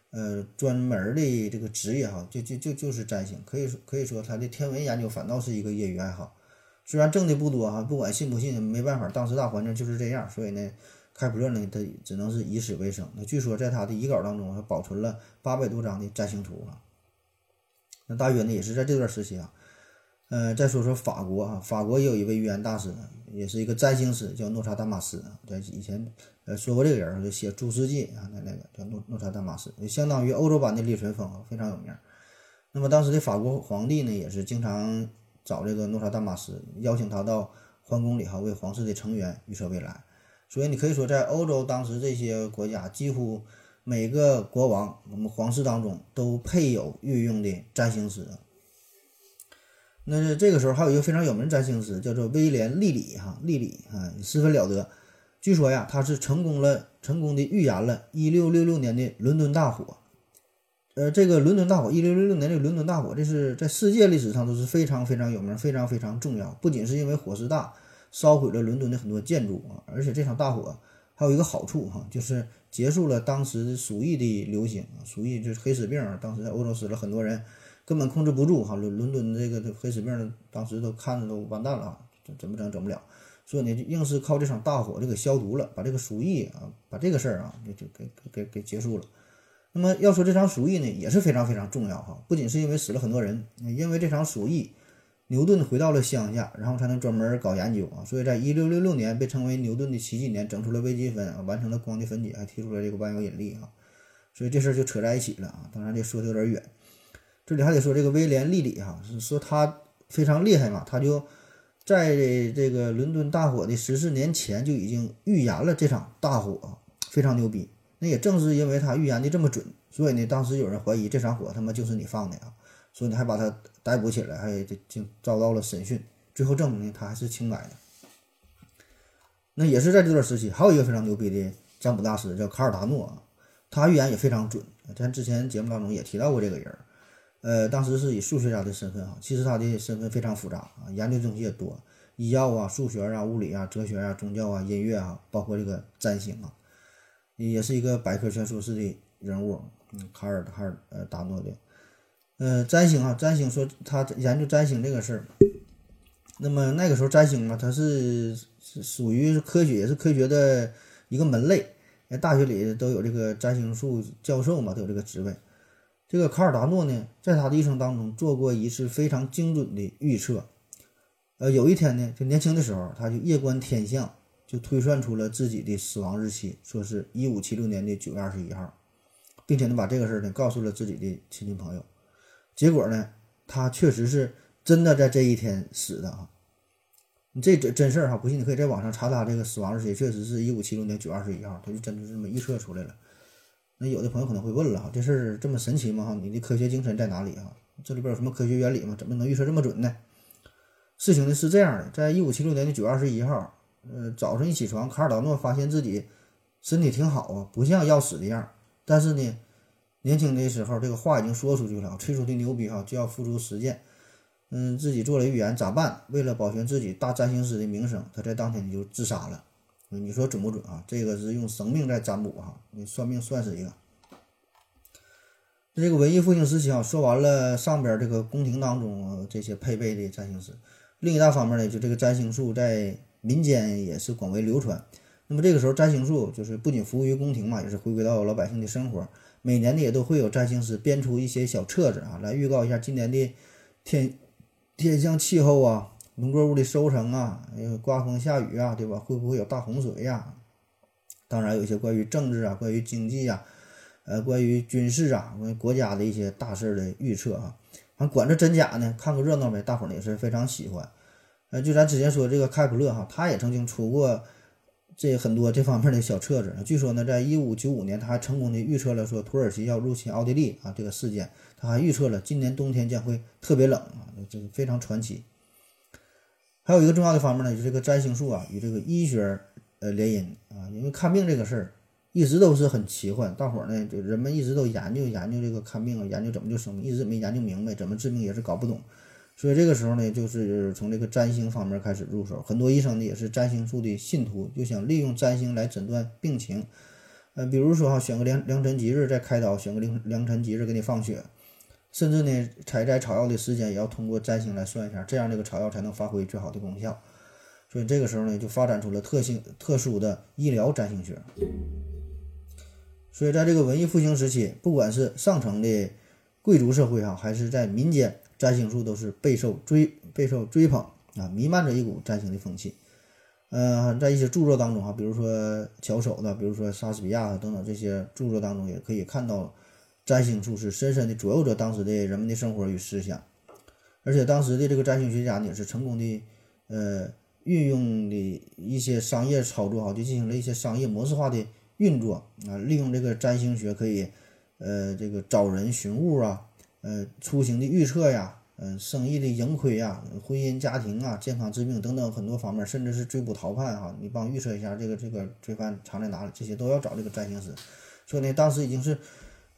呃专门的这个职业哈，就就就就是占星，可以说可以说他的天文研究反倒是一个业余爱好。虽然挣的不多哈，不管信不信，没办法，当时大环境就是这样，所以呢，开普勒呢，他只能是以此为生。那据说在他的遗稿当中，还保存了八百多张的占星图啊。那大约呢，也是在这段时期啊，呃，再说说法国啊，法国也有一位预言大师，也是一个占星师，叫诺查丹马斯在以前呃说过这个人，就写《诸世纪》啊，那那个叫诺诺查丹马斯，相当于欧洲版的李淳风，非常有名。那么当时的法国皇帝呢，也是经常。找这个诺查丹马斯，邀请他到皇宫里哈，为皇室的成员预测未来。所以你可以说，在欧洲当时这些国家，几乎每个国王，我们皇室当中都配有御用的占星师。那这个时候还有一个非常有名的占星师，叫做威廉·利里哈，利里啊，十分了得。据说呀，他是成功了，成功的预言了1666年的伦敦大火。呃，这个伦敦大火，一六六六年这个伦敦大火，这是在世界历史上都是非常非常有名、非常非常重要。不仅是因为火势大，烧毁了伦敦的很多建筑啊，而且这场大火还有一个好处哈，就是结束了当时鼠疫的流行，鼠疫就是黑死病，当时在欧洲死了很多人，根本控制不住哈。伦伦敦这个黑死病当时都看着都完蛋了啊，怎么整整不了，所以呢，硬是靠这场大火就给消毒了，把这个鼠疫啊，把这个事儿啊，就就给给给结束了。那么要说这场鼠疫呢，也是非常非常重要哈，不仅是因为死了很多人，因为这场鼠疫，牛顿回到了乡下，然后才能专门搞研究啊，所以在一六六六年被称为牛顿的奇迹年，整出了微积分啊，完成了光的分解，还提出了这个万有引力啊，所以这事儿就扯在一起了啊。当然这说的有点远，这里还得说这个威廉·利里哈，是说他非常厉害嘛，他就在这个伦敦大火的十四年前就已经预言了这场大火，非常牛逼。那也正是因为他预言的这么准，所以呢，当时有人怀疑这场火他妈就是你放的啊，所以你还把他逮捕起来，还就就遭到了审讯，最后证明呢他还是清白的。那也是在这段时期，还有一个非常牛逼的占卜大师叫卡尔达诺啊，他预言也非常准。咱之前节目当中也提到过这个人，呃，当时是以数学家的身份啊，其实他的身份非常复杂啊，研究东西也多，医药啊、数学啊、物理啊、哲学啊、宗教啊、音乐啊，包括这个占星啊。也是一个百科全书式的人物，嗯，卡尔卡尔呃达诺的，呃，占星啊，占星说他研究占星这个事儿，那么那个时候占星嘛，它是是属于科学，也是科学的一个门类，在大学里都有这个占星术教授嘛，都有这个职位。这个卡尔达诺呢，在他的一生当中做过一次非常精准的预测，呃，有一天呢，就年轻的时候，他就夜观天象。就推算出了自己的死亡日期，说是一五七六年的九月二十一号，并且呢把这个事儿呢告诉了自己的亲戚朋友。结果呢，他确实是真的在这一天死的啊！你这真真事儿哈，不信你可以在网上查他这个死亡日期，确实是一五七六年九月二十一号，他就真的这么预测出来了。那有的朋友可能会问了哈，这事儿这么神奇吗？哈，你的科学精神在哪里啊？这里边有什么科学原理吗？怎么能预测这么准呢？事情呢是这样的，在一五七六年的九月二十一号，呃，早上一起床，卡尔达诺发现自己身体挺好啊，不像要死的样。但是呢，年轻的时候这个话已经说出去了，吹出的牛逼哈，就要付诸实践。嗯，自己做了预言，咋办？为了保全自己大占星师的名声，他在当天就自杀了。你说准不准啊？这个是用生命在占卜哈，你算命算是一个。这个文艺复兴时期啊，说完了上边这个宫廷当中这些配备的占星师，另一大方面呢，就这个占星术在民间也是广为流传。那么这个时候，占星术就是不仅服务于宫廷嘛，也是回归到老百姓的生活。每年呢，也都会有占星师编出一些小册子啊，来预告一下今年的天天象气候啊。农作物的收成啊，刮风下雨啊，对吧？会不会有大洪水呀？当然，有一些关于政治啊、关于经济啊、呃、关于军事啊、关于国家的一些大事的预测啊，反正管这真假呢，看个热闹呗。大伙儿呢也是非常喜欢。呃，就咱之前说这个开普勒哈，他也曾经出过这很多这方面的小册子。据说呢，在一五九五年，他还成功的预测了说土耳其要入侵奥地利啊这个事件，他还预测了今年冬天将会特别冷啊，这个非常传奇。还有一个重要的方面呢，就是这个占星术啊与这个医学呃联姻啊，因为看病这个事儿一直都是很奇幻，大伙儿呢就人们一直都研究研究这个看病啊，研究怎么就生病，一直没研究明白，怎么治病也是搞不懂，所以这个时候呢，就是从这个占星方面开始入手，很多医生呢也是占星术的信徒，就想利用占星来诊断病情，呃，比如说哈，选个良良辰吉日再开刀，选个良良辰吉日给你放血。甚至呢，采摘草药的时间也要通过占星来算一下，这样这个草药才能发挥最好的功效。所以这个时候呢，就发展出了特性特殊的医疗占星学。所以在这个文艺复兴时期，不管是上层的贵族社会哈，还是在民间，占星术都是备受追备受追捧啊，弥漫着一股占星的风气。呃，在一些著作当中哈，比如说巧手的，比如说莎士比亚等等这些著作当中，也可以看到。占星术是深深地左右着当时的人们的生活与思想，而且当时的这个占星学家呢，也是成功的，呃，运用的一些商业操作哈，就进行了一些商业模式化的运作啊，利用这个占星学可以，呃，这个找人寻物啊，呃，出行的预测呀，嗯，生意的盈亏呀，婚姻家庭啊，健康治病等等很多方面，甚至是追捕逃犯哈，你帮预测一下这个这个罪犯藏在哪里，这些都要找这个占星师，所以呢，当时已经是。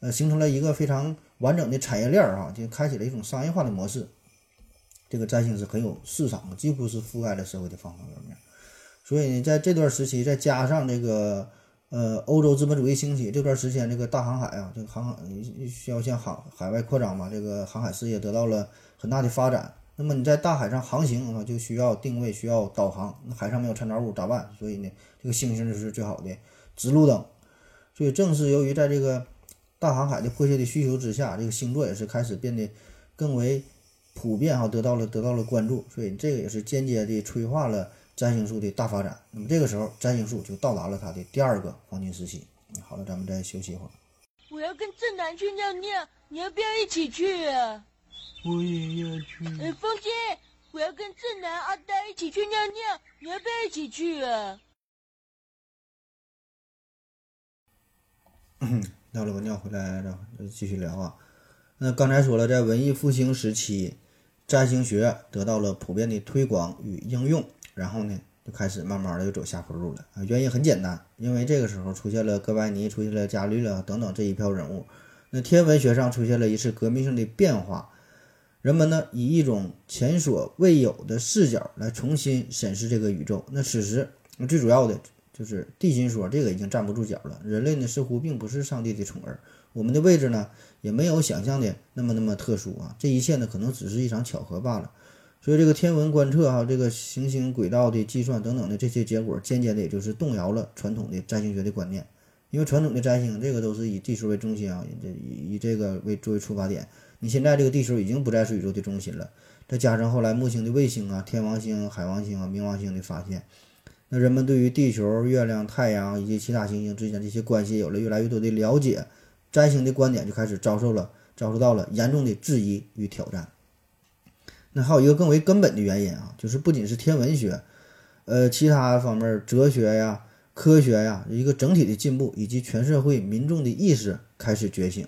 呃，形成了一个非常完整的产业链儿啊，就开启了一种商业化的模式。这个占星是很有市场，几乎是覆盖了社会的方方面面。所以呢，在这段时期，再加上这个呃欧洲资本主义兴起，这段时间这个大航海啊，这个航海需要向海海外扩张嘛，这个航海事业得到了很大的发展。那么你在大海上航行啊，就需要定位，需要导航。那海上没有参照物咋办？所以呢，这个星星就是最好的指路灯。所以正是由于在这个大航海的迫切的需求之下，这个星座也是开始变得更为普遍哈，得到了得到了关注，所以这个也是间接的催化了占星术的大发展。那么这个时候，占星术就到达了它的第二个黄金时期。好了，咱们再休息一会儿。我要跟正南去尿尿，你要不要一起去啊？我也要去。哎，风姐，我要跟正南、阿呆一起去尿尿，你要不要一起去啊？尿了个尿回来，然后继续聊啊。那刚才说了，在文艺复兴时期，占星学得到了普遍的推广与应用，然后呢，就开始慢慢的又走下坡路了啊。原因很简单，因为这个时候出现了哥白尼，出现了伽利略等等这一票人物，那天文学上出现了一次革命性的变化，人们呢以一种前所未有的视角来重新审视这个宇宙。那此时，最主要的。就是地心说，这个已经站不住脚了。人类呢，似乎并不是上帝的宠儿，我们的位置呢，也没有想象的那么那么特殊啊。这一切呢，可能只是一场巧合罢了。所以，这个天文观测哈，这个行星轨道的计算等等的这些结果，间接的也就是动摇了传统的占星学的观念。因为传统的占星，这个都是以地球为中心啊，这以以这个为作为出发点。你现在这个地球已经不再是宇宙的中心了，再加上后来木星的卫星啊、天王星、海王星啊、冥王星的发现。那人们对于地球、月亮、太阳以及其他行星之间这些关系有了越来越多的了解，占星的观点就开始遭受了遭受到了严重的质疑与挑战。那还有一个更为根本的原因啊，就是不仅是天文学，呃，其他方面哲学呀、科学呀，一个整体的进步，以及全社会民众的意识开始觉醒。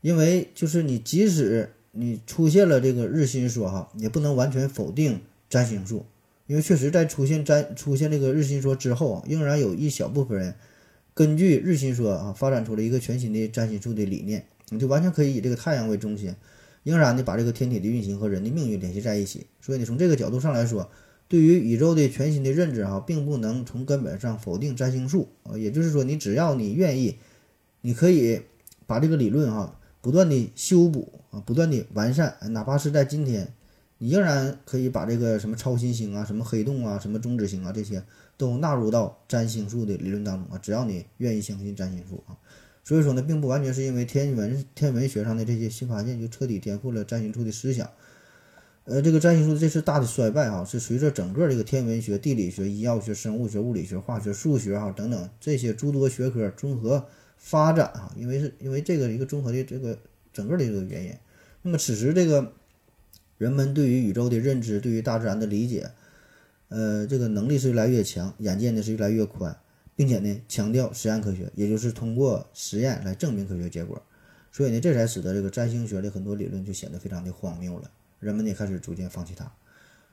因为就是你即使你出现了这个日心说哈，也不能完全否定占星术，因为确实在出现占出现这个日心说之后啊，仍然有一小部分人根据日心说啊，发展出了一个全新的占星术的理念，你就完全可以以这个太阳为中心。仍然的把这个天体的运行和人的命运联系在一起，所以呢，从这个角度上来说，对于宇宙的全新的认知哈，并不能从根本上否定占星术啊。也就是说，你只要你愿意，你可以把这个理论哈不断的修补啊，不断的完善，哪怕是在今天，你仍然可以把这个什么超新星啊、什么黑洞啊、什么中子星啊这些都纳入到占星术的理论当中啊。只要你愿意相信占星术啊。所以说呢，并不完全是因为天文天文学上的这些新发现就彻底颠覆了占星术的思想。呃，这个占星术这次大的衰败哈，是随着整个这个天文学、地理学、医药学、生物学、物理学、化学、数学哈等等这些诸多学科综合发展哈，因为是因为这个一个综合的这个整个的这个原因。那么此时这个人们对于宇宙的认知、对于大自然的理解，呃，这个能力是越来越强，眼界呢是越来越宽。并且呢，强调实验科学，也就是通过实验来证明科学结果。所以呢，这才使得这个占星学的很多理论就显得非常的荒谬了。人们也开始逐渐放弃它。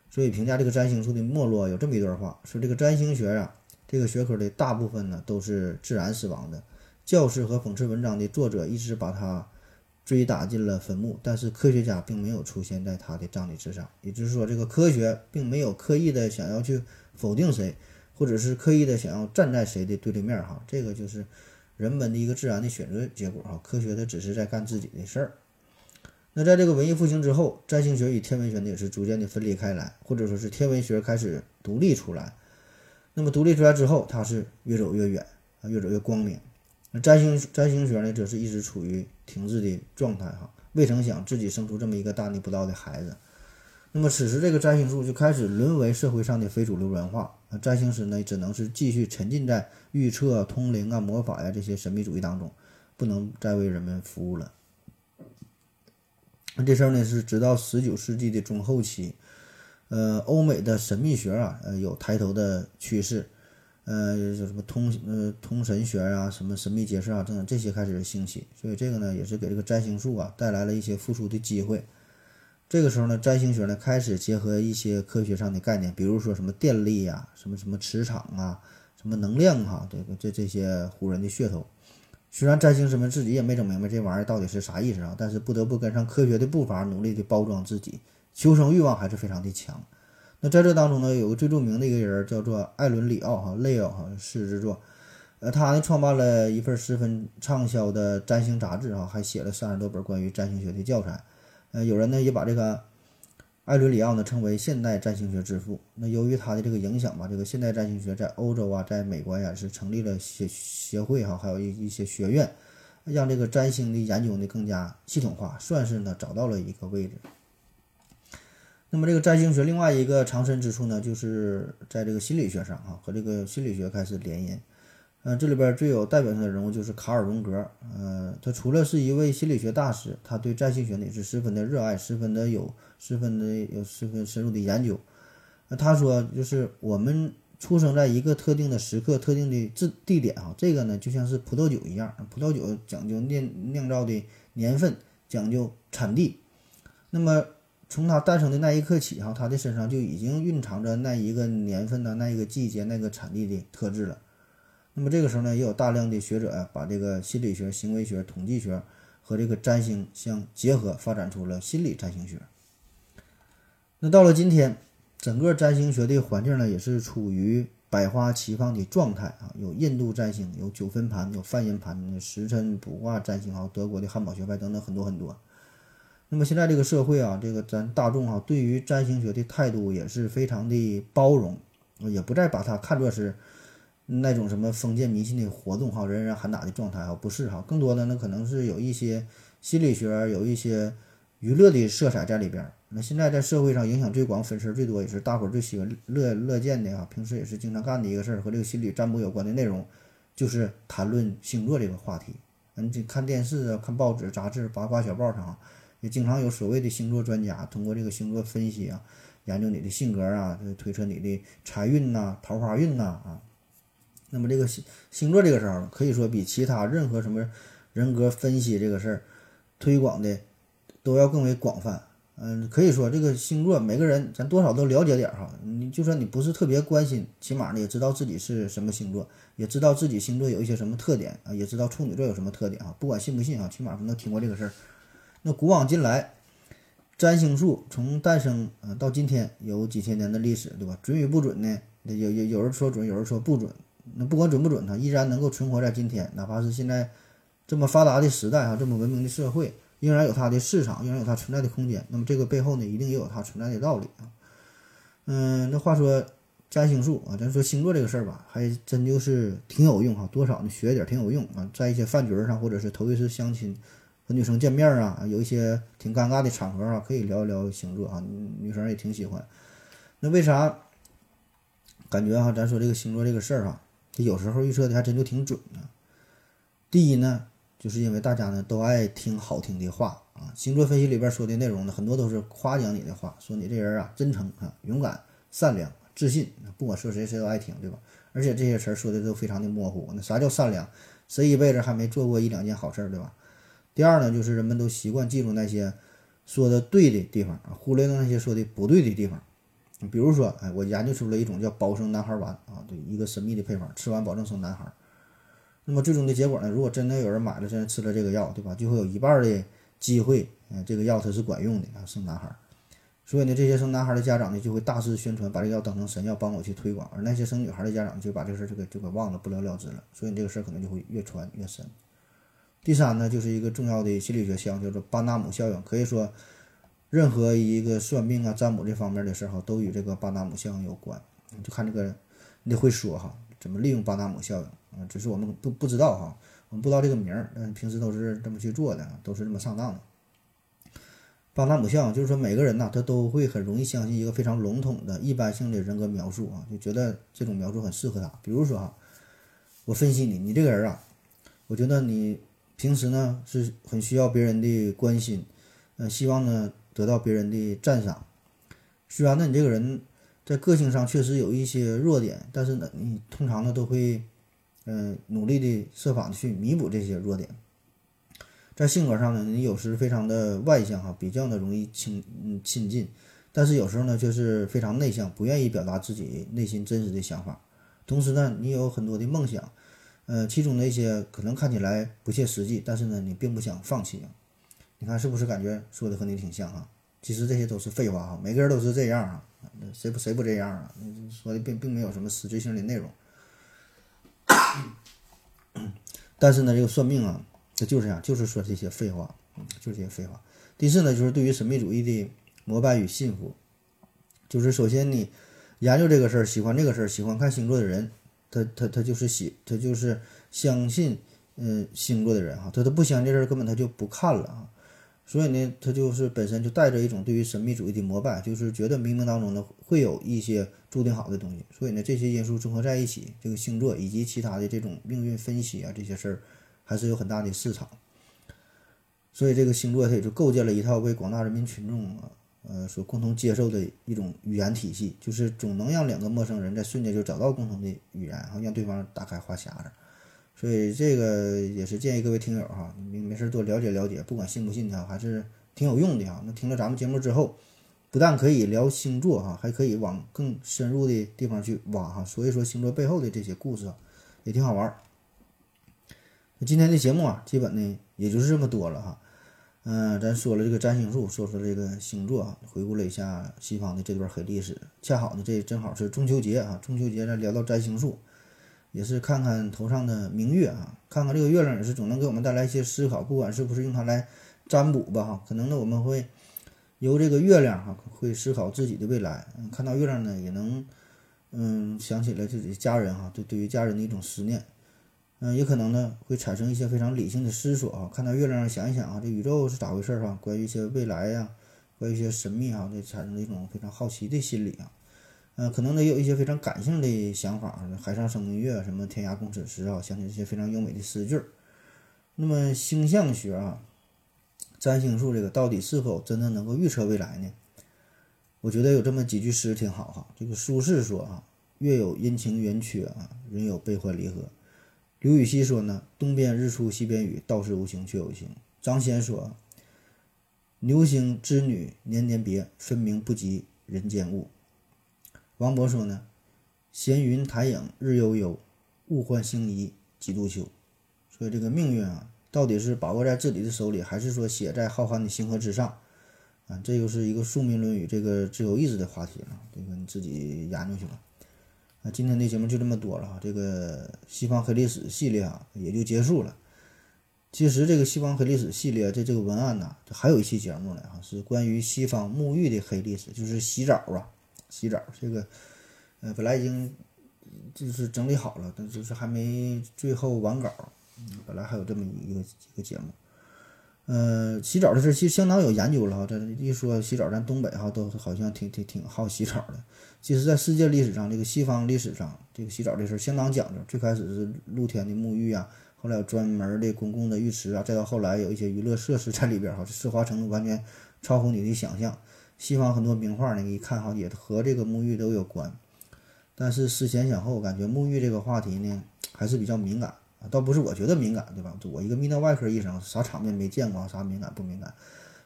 所以评价这个占星术的没落，有这么一段话：说这个占星学啊，这个学科的大部分呢都是自然死亡的。教师和讽刺文章的作者一直把它追打进了坟墓，但是科学家并没有出现在他的葬礼之上。也就是说，这个科学并没有刻意的想要去否定谁。或者是刻意的想要站在谁的对立面哈，这个就是人们的一个自然的选择结果哈。科学的只是在干自己的事儿。那在这个文艺复兴之后，占星学与天文学呢也是逐渐的分离开来，或者说是天文学开始独立出来。那么独立出来之后，它是越走越远啊，越走越光明。那占星占星学呢，则是一直处于停滞的状态哈，未曾想自己生出这么一个大逆不道的孩子。那么此时，这个占星术就开始沦为社会上的非主流文化。啊，占星师呢，只能是继续沉浸在预测、通灵啊、魔法呀这些神秘主义当中，不能再为人们服务了。那这事儿呢，是直到十九世纪的中后期，呃，欧美的神秘学啊，呃，有抬头的趋势，呃，什么通呃通神学啊，什么神秘解释啊等等这些开始兴起，所以这个呢，也是给这个占星术啊带来了一些复苏的机会。这个时候呢，占星学呢开始结合一些科学上的概念，比如说什么电力呀、什么什么磁场啊、什么能量哈，这个这这些唬人的噱头。虽然占星师们自己也没整明白这玩意儿到底是啥意思啊，但是不得不跟上科学的步伐，努力的包装自己，求生欲望还是非常的强。那在这当中呢，有个最著名的一个人叫做艾伦里奥哈雷奥哈狮子座，呃，他呢创办了一份十分畅销的占星杂志哈，还写了三十多本关于占星学的教材。呃，有人呢也把这个艾伦里奥呢称为现代占星学之父。那由于他的这个影响吧，这个现代占星学在欧洲啊，在美国呀是成立了协协会哈，还有一一些学院，让这个占星的研究呢更加系统化，算是呢找到了一个位置。那么这个占星学另外一个藏身之处呢，就是在这个心理学上啊，和这个心理学开始联姻。嗯，这里边最有代表性的人物就是卡尔·荣格。呃，他除了是一位心理学大师，他对占星学呢也是十分的热爱，十分的有，十分的有十分深入的研究。那他说，就是我们出生在一个特定的时刻、特定的地地点啊，这个呢就像是葡萄酒一样，葡萄酒讲究酿酿造的年份，讲究产地。那么从他诞生的那一刻起哈，他的身上就已经蕴藏着那一个年份的、那一个季节、那个产地的特质了。那么这个时候呢，也有大量的学者啊，把这个心理学、行为学、统计学和这个占星相结合，发展出了心理占星学。那到了今天，整个占星学的环境呢，也是处于百花齐放的状态啊，有印度占星，有九分盘，有泛音盘，时辰卜卦占星，还有德国的汉堡学派等等很多很多。那么现在这个社会啊，这个咱大众啊，对于占星学的态度也是非常的包容，也不再把它看作是。那种什么封建迷信的活动哈，人人喊打的状态哈，不是哈，更多的呢可能是有一些心理学，有一些娱乐的色彩在里边。那现在在社会上影响最广、粉丝最多，也是大伙儿最喜欢乐乐见的啊，平时也是经常干的一个事儿，和这个心理占卜有关的内容，就是谈论星座这个话题。嗯，这看电视啊、看报纸、杂志、八卦小报上，也经常有所谓的星座专家通过这个星座分析啊，研究你的性格啊，推测你的财运呐、桃花运呐啊。那么这个星星座这个事儿，可以说比其他任何什么人格分析这个事儿推广的都要更为广泛。嗯，可以说这个星座每个人咱多少都了解点儿哈。你就算你不是特别关心，起码呢也知道自己是什么星座，也知道自己星座有一些什么特点啊，也知道处女座有什么特点啊。不管信不信啊，起码能听过这个事儿。那古往今来，占星术从诞生啊到今天有几千年的历史，对吧？准与不准呢？有有有人说准，有人说不准。那不管准不准，它依然能够存活在今天，哪怕是现在这么发达的时代哈，这么文明的社会。仍然有它的市场，仍然有它存在的空间。那么这个背后呢，一定也有它存在的道理啊。嗯，那话说占星术啊，咱说星座这个事儿吧，还真就是挺有用哈。多少呢，学一点挺有用啊。在一些饭局上，或者是头一次相亲和女生见面啊，有一些挺尴尬的场合啊，可以聊一聊星座啊，女生也挺喜欢。那为啥感觉哈，咱说这个星座这个事儿哈，它有时候预测的还真就挺准呢？第一呢。就是因为大家呢都爱听好听的话啊，星座分析里边说的内容呢，很多都是夸奖你的话，说你这人啊真诚啊、勇敢、善良、自信，不管说谁谁都爱听，对吧？而且这些词儿说的都非常的模糊，那啥叫善良？谁一辈子还没做过一两件好事儿，对吧？第二呢，就是人们都习惯记住那些说的对的地方啊，忽略了那些说的不对的地方。比如说，哎，我研究出了一种叫保生男孩丸啊，对，一个神秘的配方，吃完保证生男孩。那么最终的结果呢？如果真的有人买了，真的吃了这个药，对吧？就会有一半的机会，嗯，这个药它是管用的啊，生男孩。所以呢，这些生男孩的家长呢，就会大肆宣传，把这个药当成神药，帮我去推广；而那些生女孩的家长就把这个事儿就给就给忘了，不了了之了。所以这个事儿可能就会越传越深。第三呢，就是一个重要的心理学项，叫做巴纳姆效应。可以说，任何一个算命啊、占卜这方面的事儿哈，都与这个巴纳姆效应有关。就看这个，你得会说哈，怎么利用巴纳姆效应。啊，只是我们不不知道哈，我们不知道这个名儿，嗯，平时都是这么去做的，都是这么上当的。巴纳姆效应就是说，每个人呐，他都会很容易相信一个非常笼统的一般性的人格描述啊，就觉得这种描述很适合他。比如说哈，我分析你，你这个人啊，我觉得你平时呢是很需要别人的关心，呃，希望呢得到别人的赞赏。虽然呢你这个人在个性上确实有一些弱点，但是呢你通常呢都会。嗯，努力的设法的去弥补这些弱点。在性格上呢，你有时非常的外向哈，比较的容易亲嗯亲近，但是有时候呢却是非常内向，不愿意表达自己内心真实的想法。同时呢，你有很多的梦想，呃，其中的一些可能看起来不切实际，但是呢，你并不想放弃。你看是不是感觉说的和你挺像啊？其实这些都是废话哈，每个人都是这样啊，谁不谁不这样啊？说的并并没有什么实质性的内容。但是呢，这个算命啊，它就是这样，就是说这些废话，就是这些废话。第四呢，就是对于神秘主义的膜拜与信服，就是首先你研究这个事儿，喜欢这个事儿，喜欢看星座的人，他他他就是喜，他就是相信嗯星座的人哈，他他不相信这事儿，根本他就不看了啊。所以呢，他就是本身就带着一种对于神秘主义的膜拜，就是觉得冥冥当中呢会有一些注定好的东西。所以呢，这些因素综合在一起，这个星座以及其他的这种命运分析啊这些事儿，还是有很大的市场。所以这个星座它也就构建了一套为广大人民群众啊呃所共同接受的一种语言体系，就是总能让两个陌生人在瞬间就找到共同的语言，然后让对方打开话匣子。所以这个也是建议各位听友哈，没没事多了解了解，不管信不信他，还是挺有用的哈。那听了咱们节目之后，不但可以聊星座哈，还可以往更深入的地方去挖哈。所以说星座背后的这些故事也挺好玩。那今天的节目啊，基本呢也就是这么多了哈。嗯，咱说了这个占星术，说说这个星座，回顾了一下西方的这段黑历史。恰好呢，这正好是中秋节啊，中秋节咱聊到占星术。也是看看头上的明月啊，看看这个月亮也是总能给我们带来一些思考，不管是不是用它来占卜吧哈，可能呢我们会由这个月亮哈会思考自己的未来，看到月亮呢也能嗯想起来自己家人哈，对对于家人的一种思念，嗯，也可能呢会产生一些非常理性的思索啊，看到月亮想一想啊，这宇宙是咋回事儿哈？关于一些未来呀，关于一些神秘哈，就产生了一种非常好奇的心理啊。嗯，可能得有一些非常感性的想法，海上生明月，什么天涯共此时啊，想起这些非常优美的诗句儿。那么星象学啊，占星术这个到底是否真的能够预测未来呢？我觉得有这么几句诗挺好哈。这个苏轼说啊，月有阴晴圆缺啊，人有悲欢离合。刘禹锡说呢，东边日出西边雨，道是无晴却有晴。张先说，牛星织女年年别，分明不及人间物。王勃说呢，闲云潭影日悠悠，物换星移几度秋。所以这个命运啊，到底是把握在自己的手里，还是说写在浩瀚的星河之上？啊，这又是一个宿命论与这个自由意志的话题了，这个你自己研究去吧。那今天的节目就这么多了哈，这个西方黑历史系列啊也就结束了。其实这个西方黑历史系列这这个文案呢，这还有一期节目呢哈，是关于西方沐浴的黑历史，就是洗澡啊，洗澡这个，呃，本来已经就是整理好了，但就是还没最后完稿，本来还有这么一个一个节目。呃，洗澡的事其实相当有研究了哈。这一说洗澡，咱东北哈都好像挺挺挺好洗澡的。其实，在世界历史上，这个西方历史上，这个洗澡这事儿相当讲究。最开始是露天的沐浴啊，后来有专门的公共的浴池啊，再到后来有一些娱乐设施在里边哈，这奢华程度完全超乎你的想象。西方很多名画呢，一看好也和这个沐浴都有关。但是思前想后，感觉沐浴这个话题呢还是比较敏感。倒不是我觉得敏感，对吧？我一个泌尿外科医生，啥场面没见过，啥敏感不敏感？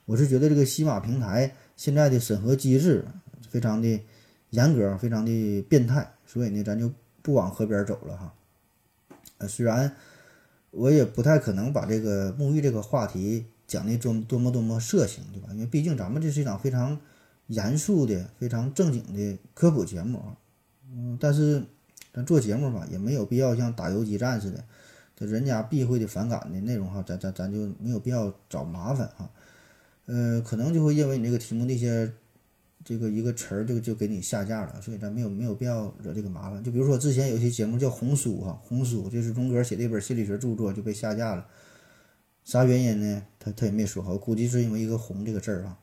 我是觉得这个西马平台现在的审核机制非常的严格，非常的变态，所以呢，咱就不往河边走了哈。呃，虽然我也不太可能把这个沐浴这个话题讲的多多么多么色情，对吧？因为毕竟咱们这是一场非常严肃的、非常正经的科普节目啊。嗯，但是咱做节目吧，也没有必要像打游击战似的。这人家避讳的反感的内容哈，咱咱咱就没有必要找麻烦哈，呃，可能就会因为你这个题目那些这个一个词儿就就给你下架了，所以咱没有没有必要惹这个麻烦。就比如说之前有些节目叫《红书》哈，《红书》就是荣格写的一本心理学著作就被下架了，啥原因呢？他他也没说好，估计是因为一个“红”这个字儿啊。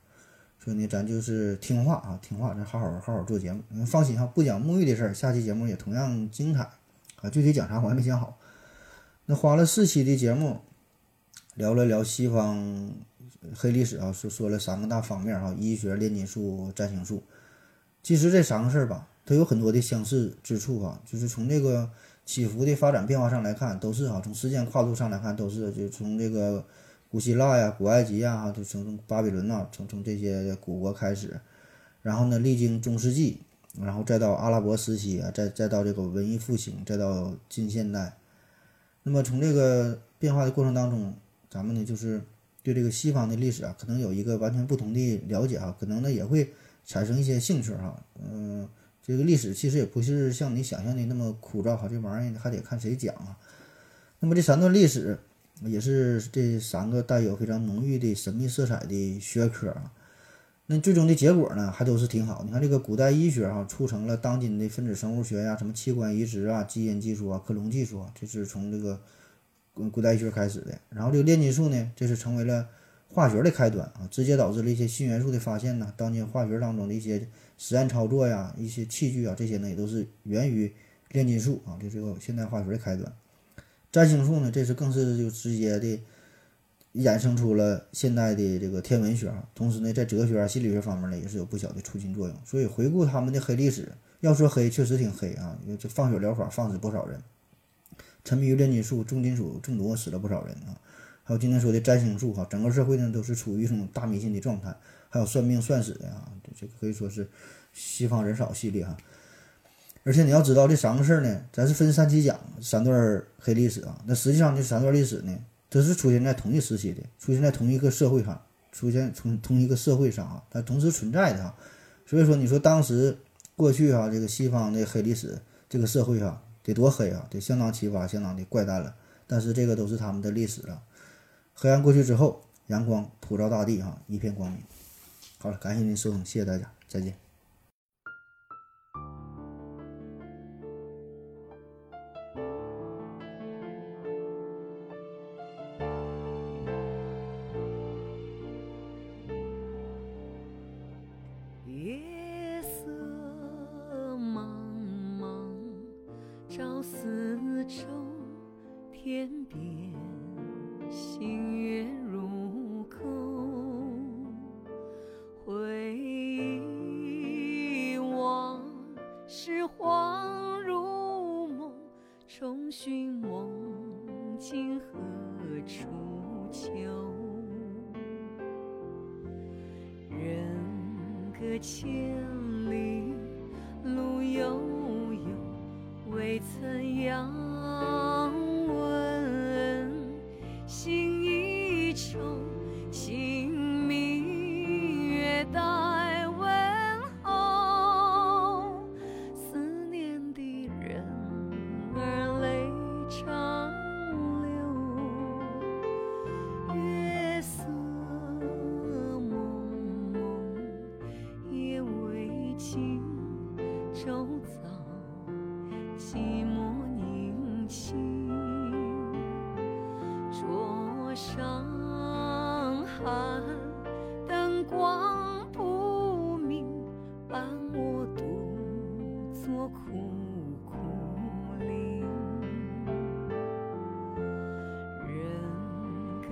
所以呢，咱就是听话啊，听话，咱好好好好做节目。放心哈，不讲沐浴的事儿，下期节目也同样精彩啊。具体讲啥我还没想好。那花了四期的节目，聊了聊西方黑历史啊，说说了三个大方面哈，医学、炼金术、占星术。其实这三个事儿吧，它有很多的相似之处啊，就是从这个起伏的发展变化上来看，都是哈，从时间跨度上来看，都是就从这个古希腊呀、古埃及呀，就从巴比伦呐，从从这些古国开始，然后呢，历经中世纪，然后再到阿拉伯时期啊，再再到这个文艺复兴，再到近现代。那么从这个变化的过程当中，咱们呢就是对这个西方的历史啊，可能有一个完全不同的了解哈，可能呢也会产生一些兴趣哈。嗯，这个历史其实也不是像你想象的那么枯燥哈，这玩意儿还得看谁讲啊。那么这三段历史也是这三个带有非常浓郁的神秘色彩的学科啊。那最终的结果呢，还都是挺好。你看这个古代医学哈，促成了当今的分子生物学呀，什么器官移植啊、基因技术啊、克隆技术啊，这是从这个古古代医学开始的。然后这个炼金术呢，这是成为了化学的开端啊，直接导致了一些新元素的发现呢。当今化学当中的一些实验操作呀、一些器具啊，这些呢也都是源于炼金术啊，这是个现代化学的开端。占星术呢，这是更是就直接的。衍生出了现代的这个天文学，同时呢，在哲学啊、心理学方面呢，也是有不小的促进作用。所以回顾他们的黑历史，要说黑，确实挺黑啊！因为这放血疗法放死不少人，沉迷于炼金术、重金属中毒死了不少人啊。还有今天说的占星术哈，整个社会呢都是处于一种大迷信的状态。还有算命算死的啊，这个可以说是西方人少系列哈。而且你要知道这三个事儿呢，咱是分三期讲三段黑历史啊。那实际上这三段历史呢？都是出现在同一时期的，出现在同一个社会上，出现从同一个社会上啊，它同时存在的啊。所以说，你说当时过去啊，这个西方的黑历史，这个社会啊，得多黑啊，得相当奇葩，相当的怪诞了。但是这个都是他们的历史了。黑暗过去之后，阳光普照大地啊，一片光明。好了，感谢您收听，谢谢大家，再见。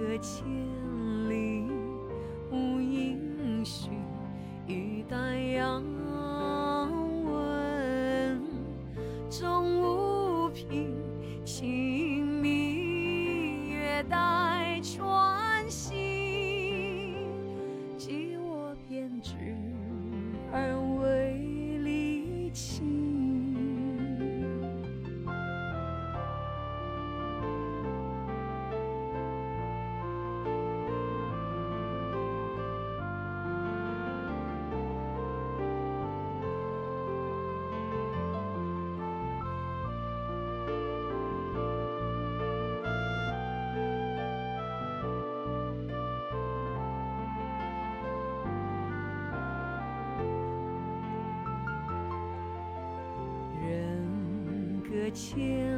搁浅。千